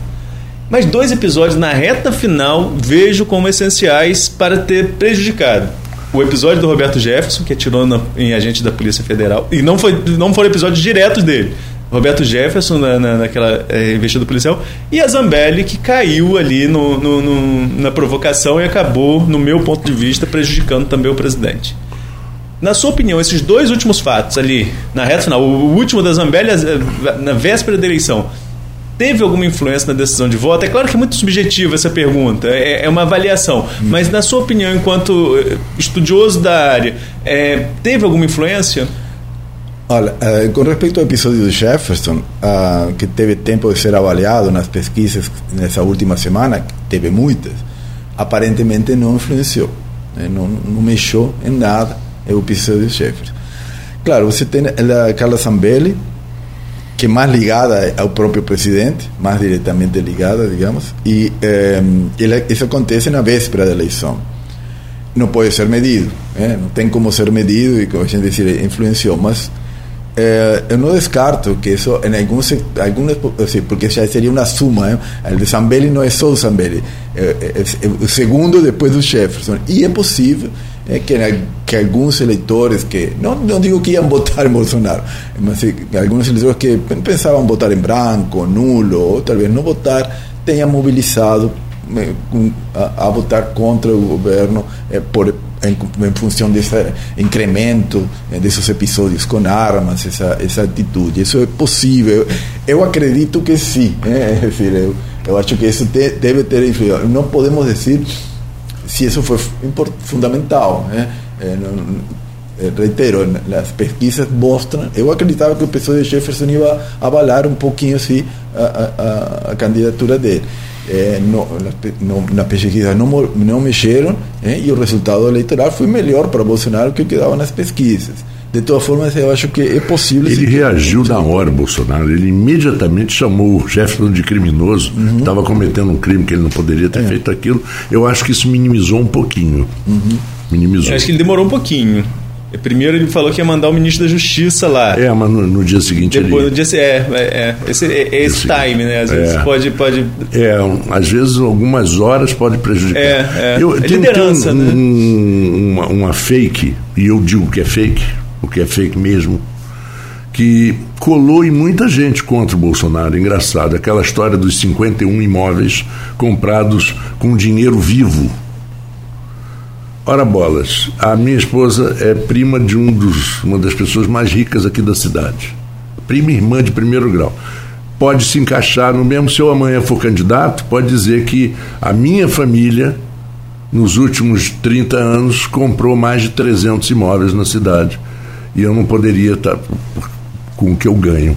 Mas dois episódios na reta final vejo como essenciais para ter prejudicado. O episódio do Roberto Jefferson, que atirou na, em agente da Polícia Federal, e não, foi, não foram episódios diretos dele, Roberto Jefferson na, na, naquela é, investida policial e a Zambelli que caiu ali no, no, no, na provocação e acabou, no meu ponto de vista, prejudicando também o presidente. Na sua opinião, esses dois últimos fatos ali, na reta final, o último da Zambelli na véspera da eleição, teve alguma influência na decisão de voto? É claro que é muito subjetiva essa pergunta, é, é uma avaliação, hum. mas na sua opinião, enquanto eh, estudioso da área, é, teve alguma influência? Olha, eh, com respeito ao episódio de Jefferson, uh, que teve tempo de ser avaliado nas pesquisas nessa última semana, teve muitas, aparentemente não influenciou, né? não, não mexeu em nada o episódio de Jefferson. Claro, você tem a Carla Zambelli, que é mais ligada ao próprio presidente, mais diretamente ligada, digamos, e eh, isso acontece na véspera da eleição. Não pode ser medido, eh? não tem como ser medido e, como a gente dizer, influenciou, mas eh, eu não descarto que isso em alguns, alguns assim, porque já seria uma suma ¿eh? o de Zambelli não é só Zambelli o segundo depois do Jefferson e é possível é, que, que alguns eleitores que não, não digo que iam votar em Bolsonaro mas alguns eleitores que pensavam votar em branco, nulo ou talvez não votar tenham mobilizado a, votar contra o governo por em, em função desse incremento eh, desses episódios com armas, essa, essa atitude. Isso é possível. Eu acredito que sim. Né? É dizer, eu, eu acho que isso te, deve ter influído. Não podemos dizer se isso foi fundamental. É, não, reitero, as pesquisas mostram. Eu acreditava que o pessoal de Jefferson ia avalar um pouquinho a, a, a candidatura dele é, no, no, na pesquisa não, não mexeram é, e o resultado eleitoral foi melhor para Bolsonaro que o que dava nas pesquisas. de todas formas, eu acho que é possível. Ele reagiu na hora, Bolsonaro. Ele imediatamente chamou o Jefferson de criminoso, uhum. estava cometendo um crime que ele não poderia ter é. feito aquilo. Eu acho que isso minimizou um pouquinho. Uhum. Minimizou. Eu acho que ele demorou um pouquinho. Primeiro ele falou que ia mandar o ministro da Justiça lá. É, mas no, no dia seguinte Depois, ele... no dia é, é, é esse, é, esse time, né? Às vezes é. pode, pode. É, às vezes algumas horas pode prejudicar. É, é. Eu, é tem, liderança, tem um, né? Um, uma, uma fake, e eu digo que é fake, o que é fake mesmo, que colou em muita gente contra o Bolsonaro. Engraçado, aquela história dos 51 imóveis comprados com dinheiro vivo Ora bolas, a minha esposa é prima de um dos, uma das pessoas mais ricas aqui da cidade. Prima e irmã de primeiro grau. Pode se encaixar no mesmo, se eu amanhã for candidato, pode dizer que a minha família, nos últimos 30 anos, comprou mais de 300 imóveis na cidade. E eu não poderia estar com o que eu ganho.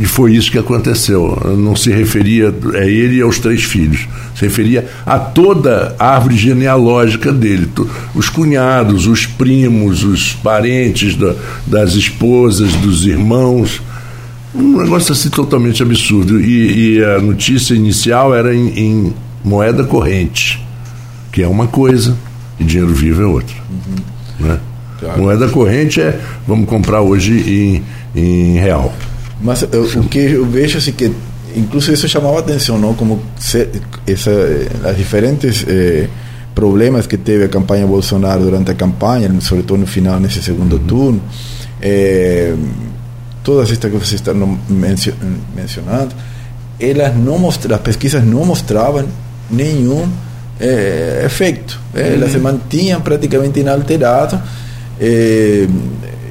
E foi isso que aconteceu. Não se referia a ele e aos três filhos. Se referia a toda a árvore genealógica dele. Os cunhados, os primos, os parentes da, das esposas, dos irmãos. Um negócio assim totalmente absurdo. E, e a notícia inicial era em, em, moeda corrente, que é uma coisa, e dinheiro vivo é outra. Uhum. Né? Claro. Moeda corrente é vamos comprar hoje em, em real. Mas eu, o que eu vejo assim que incluso isso chamava atenção, não? Como se, essa, as diferentes eh, problemas que teve a campanha Bolsonaro durante a campanha, sobretudo no final nesse segundo uhum. turno, eh, todas estas que você está mencionando, elas não mostra, as pesquisas não mostravam nenhum eh, efeito. Elas uhum. se mantinham praticamente inalteradas.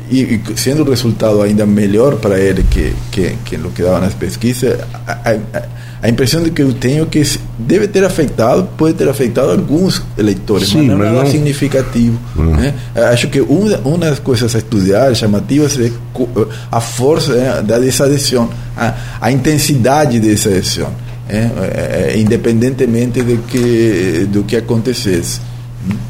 Eh, e, e, sendo o resultado ainda melhor para ele que, que, que o que dava nas pesquisas, a, a, a, impressão de que eu tenho é que deve ter afetado, pode ter afetado alguns eleitores, Sim, mas não é nada significativo. Uhum. Né? Acho que uma, uma das coisas a estudar, chamativas, é a força né, dessa adesão, a, a intensidade dessa adesão, né? é, independentemente de que, do que acontecesse.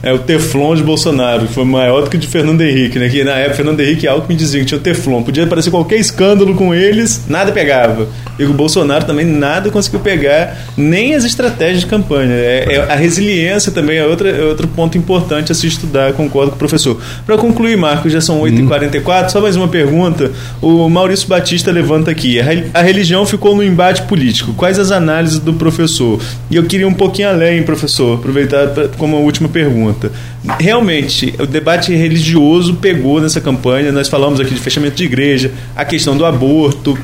É o Teflon de Bolsonaro, que foi maior do que o de Fernando Henrique, né? Que na época Fernando Henrique e Alckmin diziam que tinha o Teflon. Podia aparecer qualquer escândalo com eles, nada pegava. E o Bolsonaro também nada conseguiu pegar, nem as estratégias de campanha. É, é a resiliência também é, outra, é outro ponto importante a se estudar, concordo com o professor. Para concluir, Marcos, já são 8h44, hum. só mais uma pergunta. O Maurício Batista levanta aqui. A religião ficou no embate político. Quais as análises do professor? E eu queria um pouquinho além, professor, aproveitar pra, como última pergunta. Realmente, o debate religioso pegou nessa campanha. Nós falamos aqui de fechamento de igreja, a questão do aborto,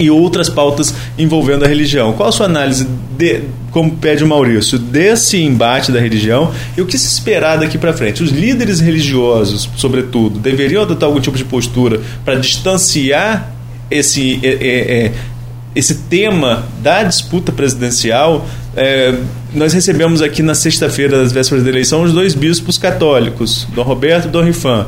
e outras pautas envolvendo a religião. Qual a sua análise, de, como pede o Maurício, desse embate da religião e o que se esperar daqui para frente? Os líderes religiosos, sobretudo, deveriam adotar algum tipo de postura para distanciar esse, é, é, é, esse tema da disputa presidencial? É, nós recebemos aqui na sexta-feira das vésperas da eleição os dois bispos católicos, Dom Roberto e Dom Rifan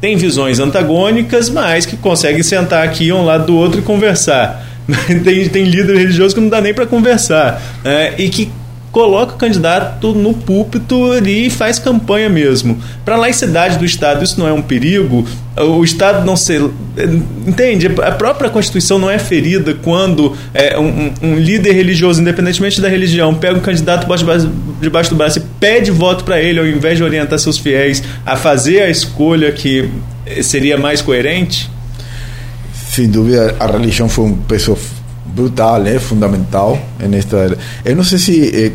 tem visões antagônicas, mas que conseguem sentar aqui um lado do outro e conversar. tem, tem líder religioso que não dá nem para conversar. Né? E que coloca o candidato no púlpito ali e faz campanha mesmo. Para a laicidade do Estado, isso não é um perigo? O Estado não ser. Entende? A própria Constituição não é ferida quando é, um, um, líder religioso, independentemente da religião, pega um candidato debaixo do braço e pede voto para ele, ao invés de orientar seus fiéis a fazer a escolha que seria mais coerente? Sem dúvida, a religião foi um peso brutal, é fundamental nesta. Eu não sei se eh,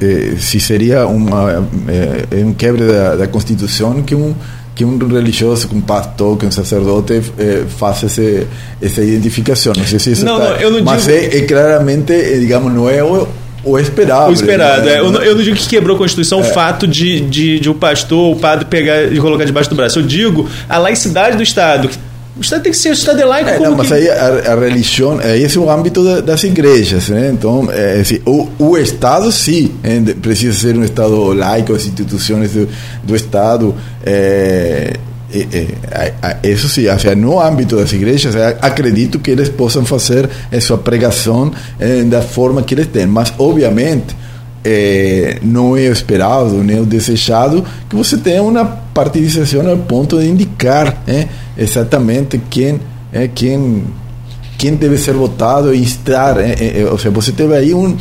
eh, se seria uma eh, um quebra da, da Constituição que um que um religioso, que um pastor, que um sacerdote eh, faça esse, essa identificação. Não sei se isso não, está, não, eu não mas digo... é, é, claramente, digamos, não é o, o esperado. O esperado, né? é. Eu não, eu não digo que quebrou a Constituição é. o fato de, de, de o pastor, o padre pegar e colocar debaixo do braço. Eu digo a laicidade do Estado, que o Estado tem que ser Estado é laico. É, não, mas que... aí a, a, religião, esse é o âmbito das igrejas, né? Então, é, assim, o, o Estado, sim, é, precisa ser um Estado laico, as instituições do, do Estado. É, isso sim, assim, no âmbito das igrejas, acredito que eles possam fazer a sua pregação da forma que eles têm, mas obviamente é, não é esperado nem o desejado que você tenha uma partidização ao ponto de indicar é, exatamente quem é quem quem deve ser votado e instar é, é, é ou seja você teve aí um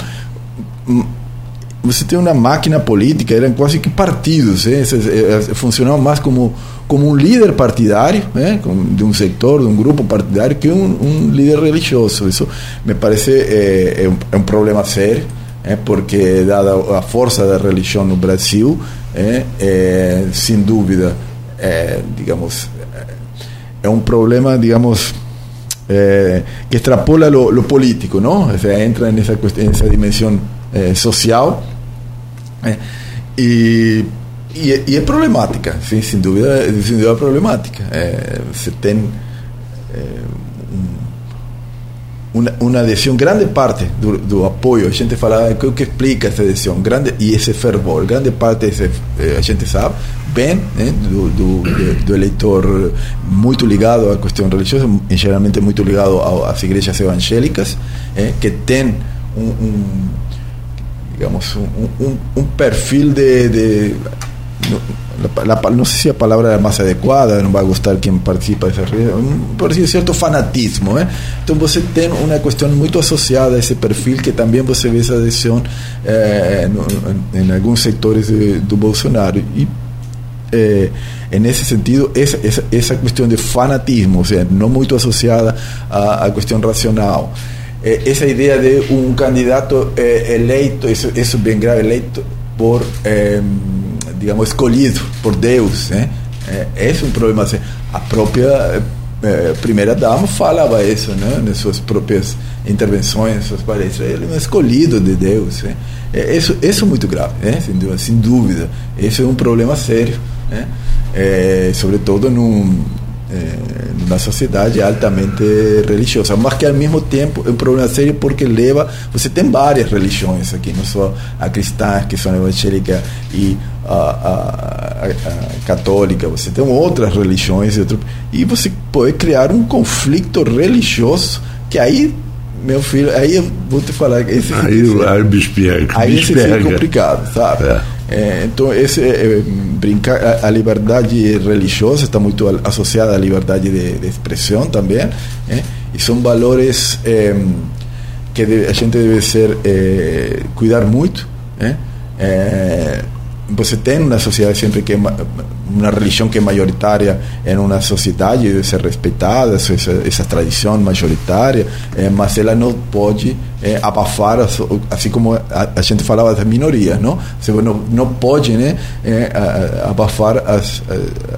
você tem uma máquina política eram quase que partidos é, funcionavam mais como como um líder partidário né, de um setor, de um grupo partidário, que um, um líder religioso. Isso me parece é, é, um, é um problema sério, é, porque, dada a força da religião no Brasil, é, é sem dúvida, é, digamos, é um problema, digamos, é, que extrapola lo, lo, político, não? Seja, entra nessa, nessa dimensão social. e e, e é problemática, sim, sem dúvida, sem dúvida problemática. Você tem um, uma, adesão, grande parte do, do apoio, a gente fala, o que explica essa adesão, grande, e esse fervor, grande parte, desse, a gente sabe, bem né, do, do, do, muito ligado à questão religiosa, geralmente muito ligado às igrejas evangélicas, é, que tem um, digamos, um, um, um perfil de no, la, no sé si la palabra es más adecuada, no va a gustar quien participa de esa por decir cierto fanatismo. ¿eh? Entonces você tem uma questão muito associada a esse perfil que também você vê essa adesão eh, em alguns setores de, Bolsonaro. E eh, nesse sentido, essa, essa, essa questão de fanatismo, ou seja, não muito associada à, à questão racional. Eh, essa ideia de um candidato eh, eleito, isso, isso bem grave, eleito por eh, digamos, escolhido por Deus. Né? É, esse é um problema. Assim. A própria é, primeira dama falava isso né? nas suas próprias intervenções, suas palestras. Ele é um escolhido de Deus. Né? É, isso, isso é muito grave, né? sem, dúvida, sem dúvida. Esse é um problema sério, né? É, sobretudo num eh, na sociedade altamente religiosa, mas que ao mesmo tempo é um problema sério porque leva. Você tem várias religiões aqui, não só a cristã, que são evangélica e a, a, a, católica, você tem outras religiões e, e você pode criar um conflito religioso que aí meu filho, aí eu vou te falar. Esse aí, fica, aí, aí, esse fica complicado, sabe? É. É, então, esse, é, brincar, a, a, liberdade religiosa está muito associada à liberdade de, de expressão também, é, e são valores é, que a gente deve ser é, cuidar muito. Você tem uma sociedade sempre que é uma religião que é majoritária em uma sociedade deve ser respeitada essa, essa tradição majoritária é, mas ela não pode é, abafar as, assim como a, a, gente falava das minorias não você não, não pode né é, abafar as,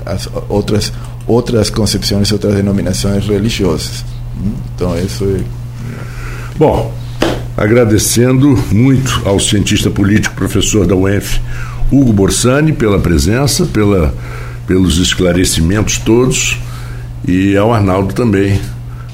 as outras outras concepções outras denominações religiosas então isso é... bom agradecendo muito ao cientista político professor da UENF Hugo Borsani pela presença, pela, pelos esclarecimentos todos e ao Arnaldo também.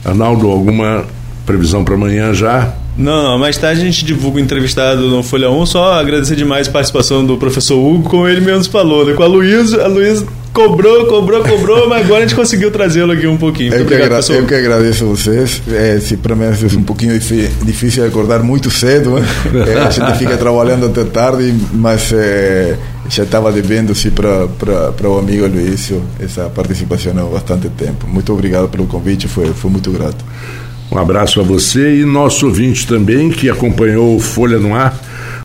Arnaldo, alguma previsão para amanhã já? Não, não, mais tarde a gente divulga o entrevistado no Folha 1. Só agradecer demais a participação do professor Hugo, como ele mesmo falou, né? com a Luísa. A Luísa cobrou, cobrou, cobrou, mas agora a gente conseguiu trazê-lo aqui um pouquinho. Eu, obrigado, que eu que agradeço a vocês. É, se para mim é um pouquinho difícil acordar muito cedo, né? é, a gente fica trabalhando até tarde, mas é, já estava devendo sim, para o amigo Luiz essa participação há bastante tempo. Muito obrigado pelo convite, foi, foi muito grato. Um abraço a você e nosso ouvinte também que acompanhou Folha no Ar